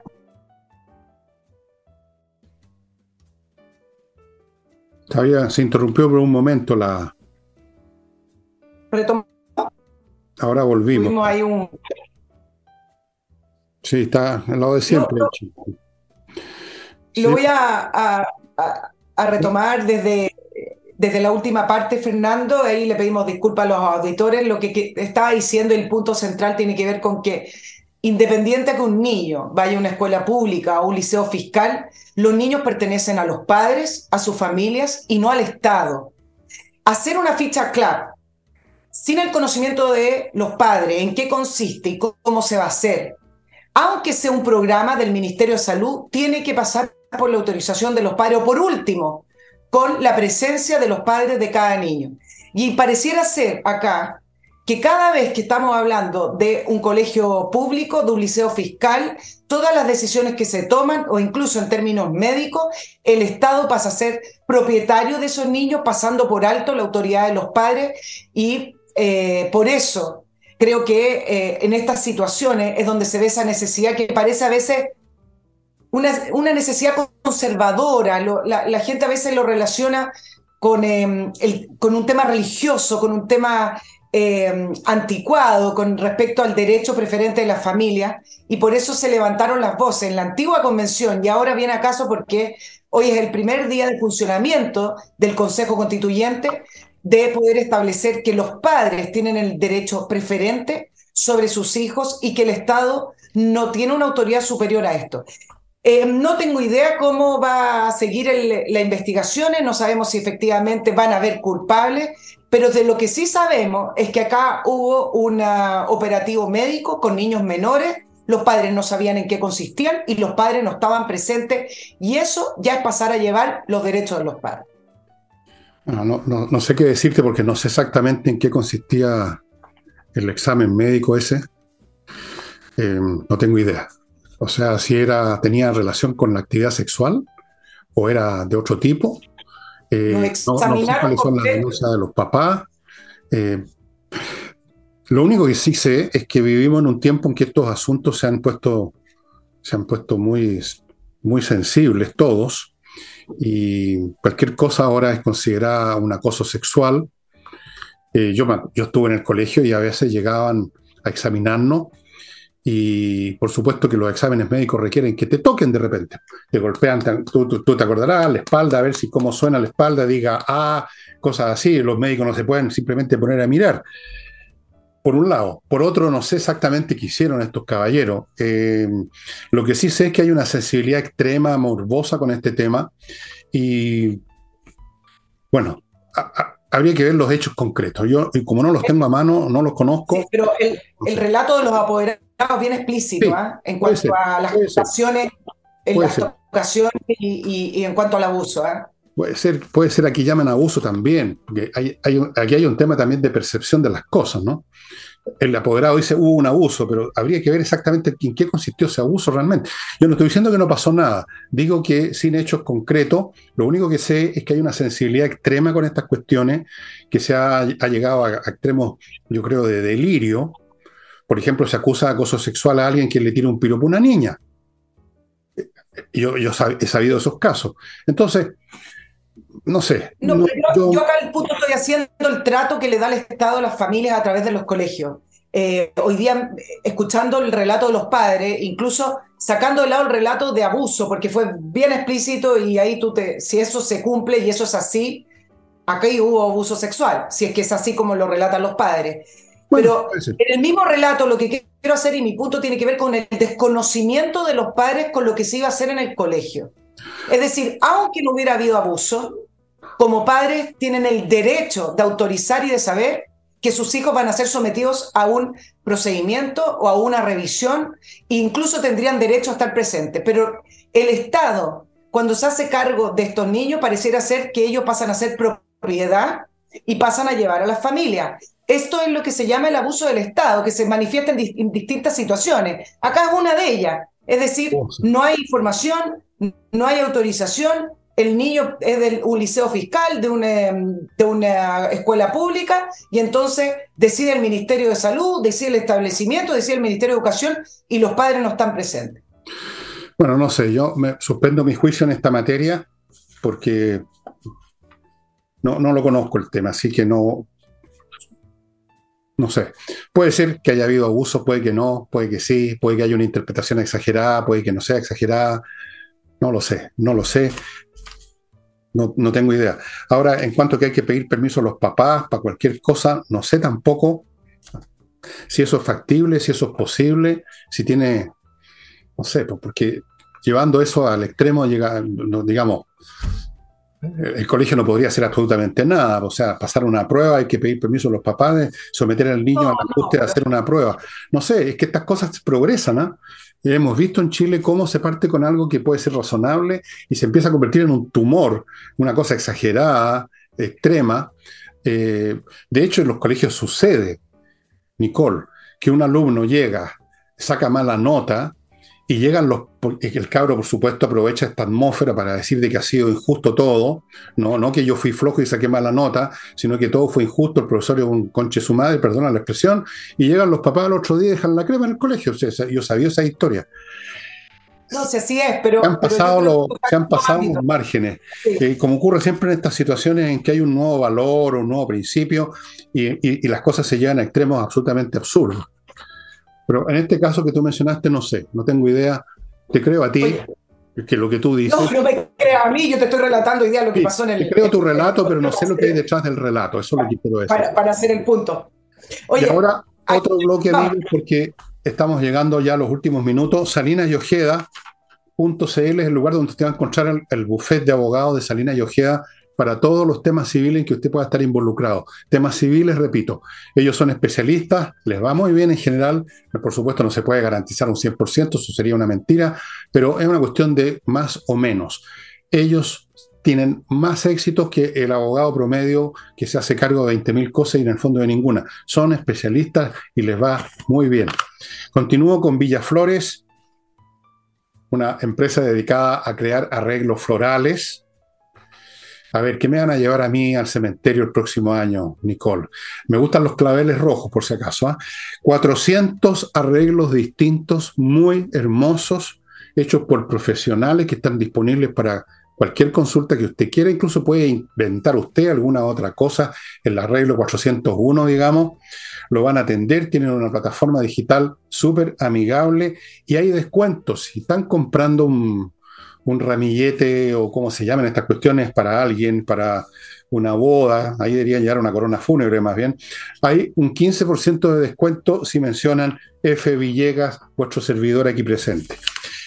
se interrumpió por un momento la. Retomó. Ahora volvimos. Ahí un... Sí, está al lado de siempre. Lo voy a, a, retomar desde, desde la última parte, Fernando. Ahí le pedimos disculpas a los auditores. Lo que, que estaba diciendo, el punto central tiene que ver con que Independiente que un niño vaya a una escuela pública o un liceo fiscal, los niños pertenecen a los padres, a sus familias y no al Estado. Hacer una ficha CLAP sin el conocimiento de los padres, en qué consiste y cómo se va a hacer, aunque sea un programa del Ministerio de Salud, tiene que pasar por la autorización de los padres o por último, con la presencia de los padres de cada niño. Y pareciera ser acá que cada vez que estamos hablando de un colegio público, de un liceo fiscal, todas las decisiones que se toman, o incluso en términos médicos, el Estado pasa a ser propietario de esos niños, pasando por alto la autoridad de los padres, y eh, por eso creo que eh, en estas situaciones es donde se ve esa necesidad que parece a veces una, una necesidad conservadora, la, gente a veces lo relaciona con, em, el, con un tema religioso, con un tema eh, anticuado con respecto al derecho preferente de la familia y por eso se levantaron las voces en la antigua convención y ahora viene acaso porque hoy es el primer día de funcionamiento del Consejo Constituyente de poder establecer que los padres tienen el derecho preferente sobre sus hijos y que el Estado no tiene una autoridad superior a esto. Eh, no tengo idea cómo va a seguir la investigación, no sabemos si efectivamente van a haber culpables, pero de lo que sí sabemos es que acá hubo un operativo médico con niños menores, los padres no sabían en qué consistían y los padres no estaban presentes y eso ya es pasar a llevar los derechos de los padres. no, no, sé qué decirte porque no sé exactamente en qué consistía el examen médico ese. Eh, no tengo idea. O sea, si era, tenía relación con la actividad sexual o era de otro tipo eh, no, sé cuáles son las denuncias de los papás. Eh, lo único que sí sé es que vivimos en un tiempo en que estos asuntos se han puesto, se han puesto muy, muy sensibles todos y cualquier cosa ahora es considerada un acoso sexual. Eh, yo, yo estuve en el colegio y a veces llegaban a examinarnos y por supuesto que los exámenes médicos requieren que te toquen de repente. Te golpean, tú, te acordarás, la espalda, a ver si cómo suena la espalda, diga, ah, cosas así. Los médicos no se pueden simplemente poner a mirar. Por un lado. Por otro, no sé exactamente qué hicieron estos caballeros. Eh, lo que sí sé es que hay una sensibilidad extrema, morbosa con este tema. Y bueno, habría que ver los hechos concretos. Yo, como no los tengo a mano, no los conozco. Sí, pero el, relato de los apoderados bien explícito ¿ah? en cuanto a las ocasiones, en las ocasiones y, en cuanto al abuso. ¿ah? Puede ser, puede ser aquí llaman abuso también, porque hay, aquí hay un tema también de percepción de las cosas, ¿no? El apoderado dice hubo un abuso, pero habría que ver exactamente en qué consistió ese abuso realmente. Yo no estoy diciendo que no pasó nada, digo que sin hechos concretos, lo único que sé es que hay una sensibilidad extrema con estas cuestiones, que se ha, llegado a, extremos, yo creo, de delirio. Por ejemplo, se acusa de acoso sexual a alguien que le tira un piropo a una niña. Yo, yo he sabido esos casos. Entonces, no sé. No, yo, acá el punto estoy haciendo el trato que le da el Estado a las familias a través de los colegios. Eh, hoy día, escuchando el relato de los padres, incluso sacando de lado el relato de abuso, porque fue bien explícito y ahí tú te, si eso se cumple y eso es así, aquí hubo abuso sexual, si es que es así como lo relatan los padres. Pero en el mismo relato lo que quiero hacer y mi punto tiene que ver con el desconocimiento de los padres con lo que se iba a hacer en el colegio. Es decir, aunque no hubiera habido abuso, como padres tienen el derecho de autorizar y de saber que sus hijos van a ser sometidos a un procedimiento o a una revisión, e incluso tendrían derecho a estar presentes. Pero el Estado, cuando se hace cargo de estos niños, pareciera ser que ellos pasan a ser propiedad y pasan a llevar a la familia. Esto es lo que se llama el abuso del Estado, que se manifiesta en, distintas situaciones. Acá es una de ellas. Es decir, no hay información, no hay autorización, el niño es de un liceo fiscal, de una, de una escuela pública, y entonces decide el Ministerio de Salud, decide el establecimiento, decide el Ministerio de Educación, y los padres no están presentes. Bueno, no sé, yo me suspendo mi juicio en esta materia porque no, no lo conozco el tema, así que no, no sé. Puede ser que haya habido abuso, puede que no, puede que sí, puede que haya una interpretación exagerada, puede que no sea exagerada. No lo sé, no lo sé. No, tengo idea. Ahora, en cuanto a que hay que pedir permiso a los papás para cualquier cosa, no sé tampoco si eso es factible, si eso es posible, si tiene, no sé, pues, porque llevando eso al extremo, llega, digamos, el colegio no podría hacer absolutamente nada. O sea, pasar una prueba, hay que pedir permiso a los papás, someter al niño a la de hacer una prueba. No sé, es que estas cosas progresan, ¿no? Y hemos visto en Chile cómo se parte con algo que puede ser razonable y se empieza a convertir en un tumor, una cosa exagerada, extrema. Eh, de hecho, en los colegios sucede, Nicole, que un alumno llega, saca mala nota y llegan los. El cabro, por supuesto, aprovecha esta atmósfera para decir de que ha sido injusto todo. No, no que yo fui flojo y saqué mala nota, sino que todo fue injusto. El profesor es un conche su madre, perdona la expresión. Y llegan los papás al otro día y dejan la crema en el colegio. O sea, yo sabía esa historia. No sé si es, pero. Se han pasado, se han pasado los márgenes. como ocurre siempre en estas situaciones en que hay un nuevo valor, un nuevo principio, y, y las cosas se llevan a extremos absolutamente absurdos. Pero en este caso que tú mencionaste, no sé, no tengo idea. Te creo a ti, que lo que tú dices. No, no me creas a mí, yo te estoy relatando hoy día lo que pasó en el. Te creo tu relato, pero no sé lo que hay detrás del relato, eso es lo que quiero decir. Para, para hacer el punto. Oye, y ahora otro bloque, amigos, porque estamos llegando ya a los últimos minutos. Salinas y Ojeda.cl es el lugar donde usted va a encontrar el, el buffet de abogados de Salinas y Ojeda para todos los temas civiles en que usted pueda estar involucrado. Temas civiles, repito, ellos son especialistas, les va muy bien en general, por supuesto no se puede garantizar un 100%, eso sería una mentira, pero es una cuestión de más o menos. Ellos tienen más éxitos que el abogado promedio que se hace cargo de 20.000 cosas y en el fondo de ninguna. Son especialistas y les va muy bien. Continúo con Villaflores, una empresa dedicada a crear arreglos florales a ver, ¿qué me van a llevar a mí al cementerio el próximo año, Nicole? Me gustan los claveles rojos, por si acaso. 400 ¿ah? arreglos distintos, muy hermosos, hechos por profesionales que están disponibles para cualquier consulta que usted quiera. Incluso puede inventar usted alguna otra cosa, el arreglo 401, digamos. Lo van a atender, tienen una plataforma digital súper amigable y hay descuentos. Si están comprando un, un ramillete o cómo se llaman estas cuestiones para alguien, para una boda, ahí deberían llegar una corona fúnebre más bien, hay un 15% de descuento si mencionan F. Villegas, vuestro servidor aquí presente.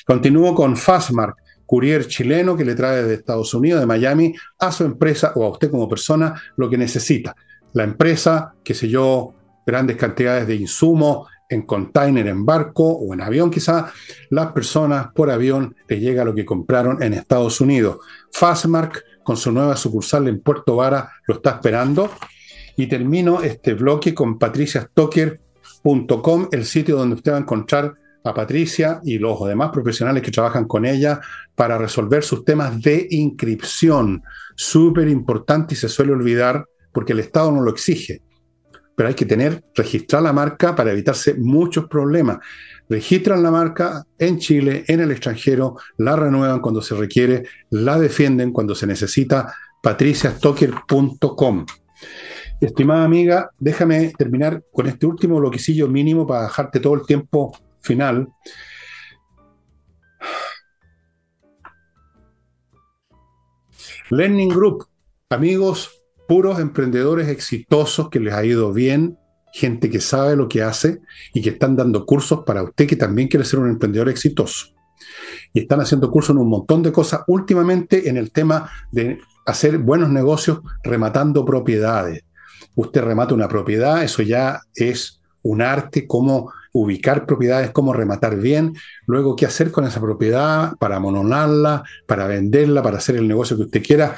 Continúo con Fastmark, courier chileno que le trae de Estados Unidos, de Miami, a su empresa o a usted como persona lo que necesita. La empresa, qué sé yo, grandes cantidades de insumos en container, en barco o en avión quizá, las personas por avión les llega lo que compraron en Estados Unidos. Fastmark con su nueva sucursal en Puerto Vara lo está esperando. Y termino este bloque con patriciastocker.com, el sitio donde usted va a encontrar a Patricia y los demás profesionales que trabajan con ella para resolver sus temas de inscripción. Súper importante y se suele olvidar porque el Estado no lo exige. Pero hay que tener, registrar la marca para evitarse muchos problemas. Registran la marca en Chile, en el extranjero, la renuevan cuando se requiere, la defienden cuando se necesita. patriciastocker.com. Estimada amiga, déjame terminar con este último bloquecillo mínimo para dejarte todo el tiempo final. Learning Group, amigos puros emprendedores exitosos que les ha ido bien, gente que sabe lo que hace y que están dando cursos para usted que también quiere ser un emprendedor exitoso. Y están haciendo cursos en un montón de cosas últimamente en el tema de hacer buenos negocios rematando propiedades. Usted remata una propiedad, eso ya es un arte, cómo ubicar propiedades, cómo rematar bien, luego qué hacer con esa propiedad para mononarla, para venderla, para hacer el negocio que usted quiera.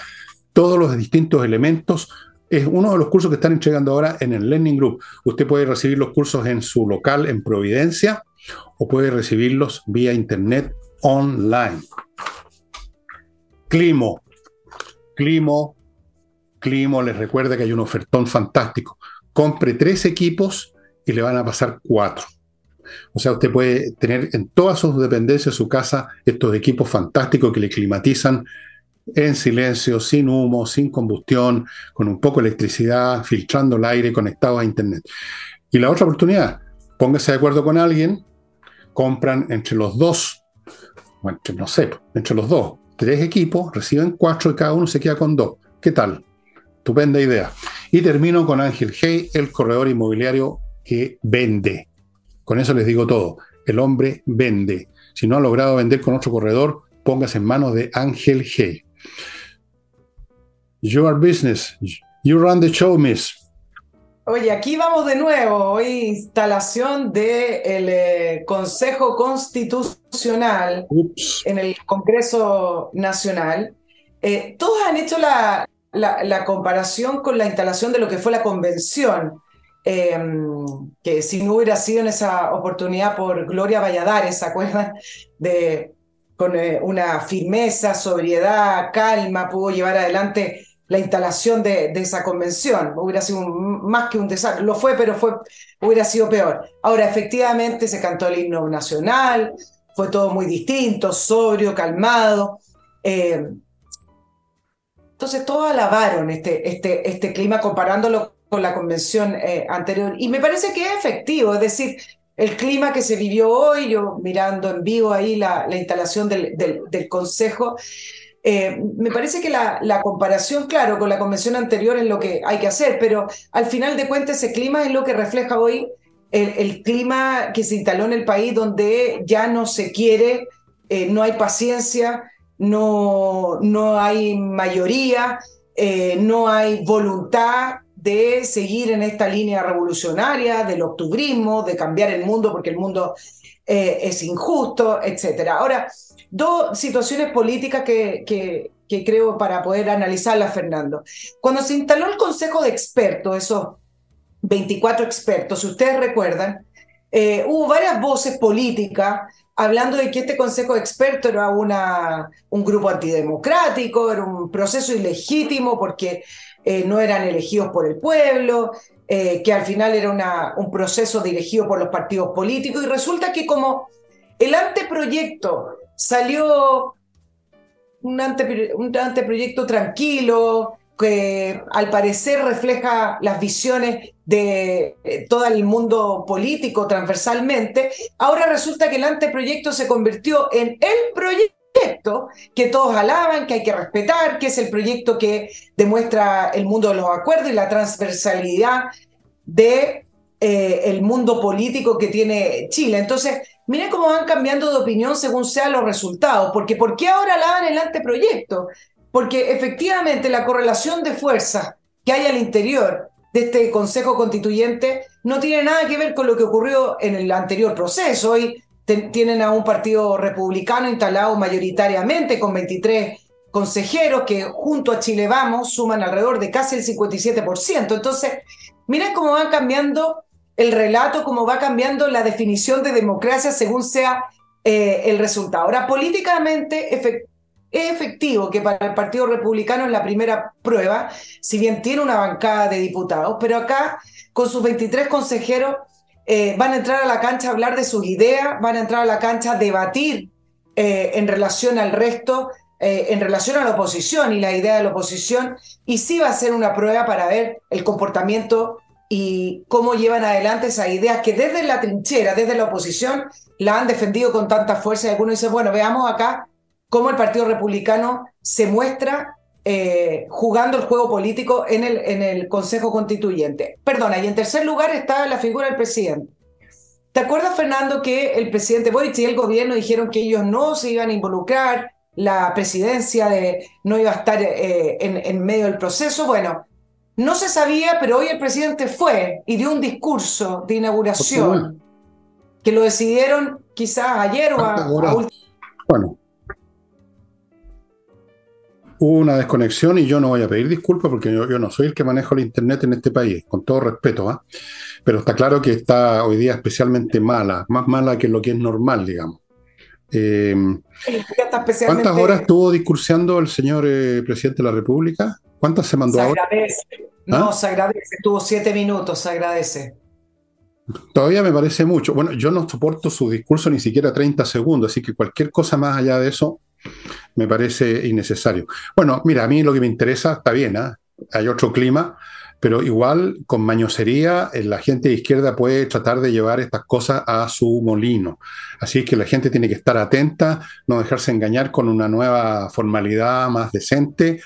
Todos los distintos elementos es uno de los cursos que están entregando ahora en el Learning Group. Usted puede recibir los cursos en su local en Providencia o puede recibirlos vía internet online. Climo. Climo. Climo les recuerda que hay un ofertón fantástico. Compre tres equipos y le van a pasar cuatro. O sea, usted puede tener en todas sus dependencias de su casa estos equipos fantásticos que le climatizan en silencio, sin humo, sin combustión, con un poco de electricidad, filtrando el aire, conectado a Internet. Y la otra oportunidad, póngase de acuerdo con alguien, compran entre los dos, bueno, no sé, entre los dos, tres equipos, reciben cuatro y cada uno se queda con dos. ¿Qué tal? Estupenda idea. Y termino con Ángel Hey, el corredor inmobiliario que vende. Con eso les digo todo. El hombre vende. Si no ha logrado vender con otro corredor, póngase en manos de Ángel Hey. Your business. You run the show, miss. Oye, aquí vamos de nuevo. Hoy instalación del de eh, Consejo Constitucional en el Congreso Nacional. Eh, todos han hecho la, la, comparación con la instalación de lo que fue la convención, em, que si no hubiera sido en esa oportunidad por Gloria Valladares, ¿se acuerdan? De, con eh, una firmeza, sobriedad, calma, pudo llevar adelante la instalación de, esa convención. Hubiera sido más que un desastre. Lo fue, pero fue, hubiera sido peor. Ahora, efectivamente, se cantó el himno nacional, fue todo muy distinto, sobrio, calmado. Eh, entonces, todos alabaron este, este, este clima comparándolo con la convención eh, anterior. Y me parece que es efectivo, es decir, el clima que se vivió hoy, yo mirando en vivo ahí la, la instalación del, Consejo, eh, me parece que la, comparación, claro, con la convención anterior es lo que hay que hacer, pero al final de cuentas ese clima es lo que refleja hoy el, clima que se instaló en el país donde ya no se quiere, eh, no hay paciencia, no, no hay mayoría, eh, no hay voluntad de seguir en esta línea revolucionaria del octubrismo, de cambiar el mundo porque el mundo es injusto, etc. Ahora, dos situaciones políticas que, que, creo para poder analizarlas, Fernando. Cuando se instaló el Consejo de Expertos, esos 24 expertos, si ustedes recuerdan, eh, hubo varias voces políticas hablando de que este Consejo de Expertos era una, un grupo antidemocrático, era un proceso ilegítimo porque eh, no eran elegidos por el pueblo, eh, que al final era un proceso dirigido por los partidos políticos, y resulta que como el anteproyecto salió un, anteproyecto tranquilo, que al parecer refleja las visiones de eh, todo el mundo político transversalmente, ahora resulta que el anteproyecto se convirtió en el proyecto que todos alaban, que hay que respetar, que es el proyecto que demuestra el mundo de los acuerdos y la transversalidad de eh, el mundo político que tiene Chile. Entonces, miren cómo van cambiando de opinión según sean los resultados, porque ¿por qué ahora dan el anteproyecto? Porque efectivamente la correlación de fuerzas que hay al interior de este Consejo Constituyente no tiene nada que ver con lo que ocurrió en el anterior proceso. Hoy tienen a un partido republicano instalado mayoritariamente con 23 consejeros que junto a Chile Vamos suman alrededor de casi el 57%. Entonces, miren cómo van cambiando el relato, cómo va cambiando la definición de democracia según sea eh, el resultado. Ahora, políticamente es efectivo que para el Partido Republicano en la primera prueba, si bien tiene una bancada de diputados, pero acá con sus 23 consejeros eh, van a entrar a la cancha a hablar de sus ideas, van a entrar a la cancha a debatir eh, en relación al resto, eh, en relación a la oposición y la idea de la oposición, y sí va a ser una prueba para ver el comportamiento y cómo llevan adelante esas ideas que desde la trinchera, desde la oposición, la han defendido con tanta fuerza. Y algunos dicen, bueno, veamos acá cómo el Partido Republicano se muestra eh, jugando el juego político en el, en el Consejo Constituyente. Perdona, y en tercer lugar está la figura del presidente. ¿Te acuerdas, Fernando, que el presidente Boric y el gobierno dijeron que ellos no se iban a involucrar, la presidencia de, no iba a estar eh, en, en medio del proceso? Bueno, no se sabía, pero hoy el presidente fue y dio un discurso de inauguración que lo decidieron quizás ayer o a, a Bueno, hubo una desconexión y yo no voy a pedir disculpas porque yo, no soy el que manejo el Internet en este país, con todo respeto, ¿ah? pero está claro que está hoy día especialmente mala, más mala que lo que es normal, digamos. Eh, ¿Cuántas horas estuvo discursiando el señor eh, presidente de la República? ¿Cuántas se mandó se agradece. No, ¿Ah? se agradece. Tuvo siete minutos, se agradece. Todavía me parece mucho. Bueno, yo no soporto su discurso ni siquiera 30 segundos, así que cualquier cosa más allá de eso me parece innecesario. Bueno, mira, a mí lo que me interesa está bien, ¿eh? hay otro clima, pero igual con mañosería eh, la gente de izquierda puede tratar de llevar estas cosas a su molino. Así que la gente tiene que estar atenta, no dejarse engañar con una nueva formalidad más decente.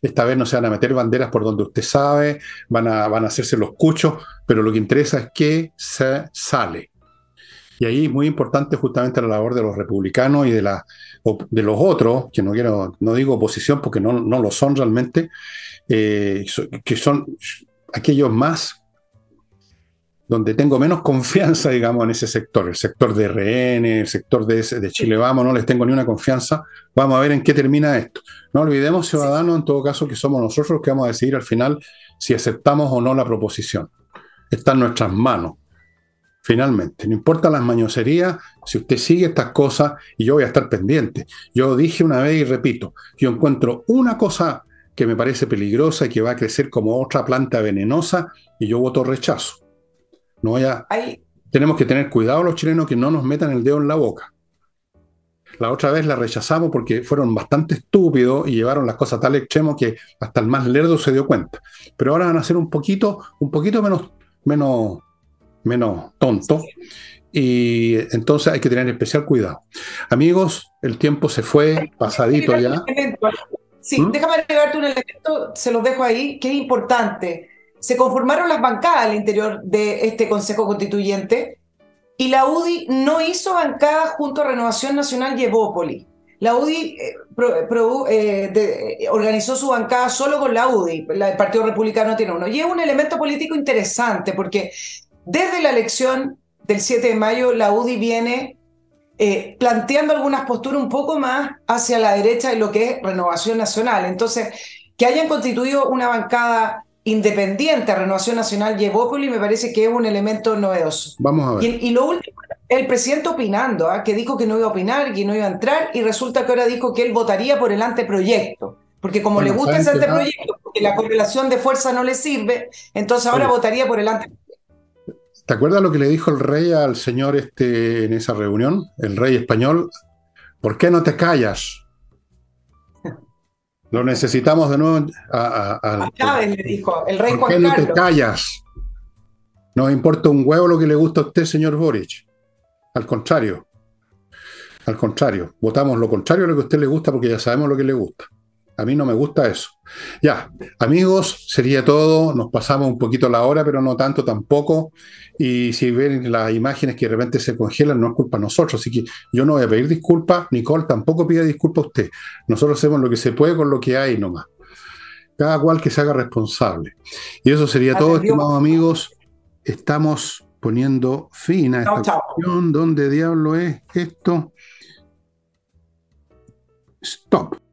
Esta vez no se van a meter banderas por donde usted sabe, van a, van a hacerse los cuchos, pero lo que interesa es que se sale. Y ahí es muy importante justamente la labor de los republicanos y de, la, de los otros, que no quiero, no digo oposición porque no, no lo son realmente, eh, que son aquellos más donde tengo menos confianza, digamos, en ese sector, el sector de RN, el sector de, de Chile Vamos, no les tengo ni una confianza. Vamos a ver en qué termina esto. No olvidemos, ciudadanos, en todo caso, que somos nosotros los que vamos a decidir al final si aceptamos o no la proposición. Está en nuestras manos finalmente. No importa las mañoserías, si usted sigue estas cosas, y yo voy a estar pendiente. Yo dije una vez y repito, yo encuentro una cosa que me parece peligrosa y que va a crecer como otra planta venenosa, y yo voto rechazo. No Tenemos que tener cuidado los chilenos que no nos metan el dedo en la boca. La otra vez la rechazamos porque fueron bastante estúpidos y llevaron las cosas a tal extremo que hasta el más lerdo se dio cuenta. Pero ahora van a ser un poquito, un poquito menos, menos menos tonto. Y entonces hay que tener especial cuidado. Amigos, el tiempo se fue pasadito ya. Sí, ¿Mm? déjame agregarte un elemento, se los dejo ahí, que es importante. Se conformaron las bancadas al interior de este Consejo Constituyente y la UDI no hizo bancada junto a Renovación Nacional y Evópoli. La UDI eh, eh, organizó su bancada solo con la UDI, el Partido Republicano tiene uno. Y es un elemento político interesante porque desde la elección del 7 de mayo, la UDI viene eh, planteando algunas posturas un poco más hacia la derecha de lo que es renovación nacional. Entonces, que hayan constituido una bancada independiente a Renovación Nacional y me parece que es un elemento novedoso. Vamos a ver. Y, lo último, el presidente opinando, ¿ah? que dijo que no iba a opinar, que no iba a entrar, y resulta que ahora dijo que él votaría por el anteproyecto. Porque como le gusta ese anteproyecto, porque la correlación de fuerza no le sirve, entonces ahora votaría por el anteproyecto. ¿Te acuerdas lo que le dijo el rey al señor este en esa reunión? El rey español, ¿por qué no te callas? Lo necesitamos de nuevo a, Chávez le dijo, el rey ¿Por qué no te callas? No importa un huevo lo que le gusta a usted, señor Boric. Al contrario. Al contrario. Votamos lo contrario a lo que a usted le gusta porque ya sabemos lo que le gusta. A mí no me gusta eso. Ya, amigos, sería todo. Nos pasamos un poquito la hora, pero no tanto tampoco. Y si ven las imágenes que de repente se congelan, no es culpa de nosotros. Así que yo no voy a pedir disculpas. Nicole tampoco pide disculpas a usted. Nosotros hacemos lo que se puede con lo que hay nomás. Cada cual que se haga responsable. Y eso sería todo, estimados amigos. Estamos poniendo fin a esta cuestión. ¿Dónde diablo es esto? Stop.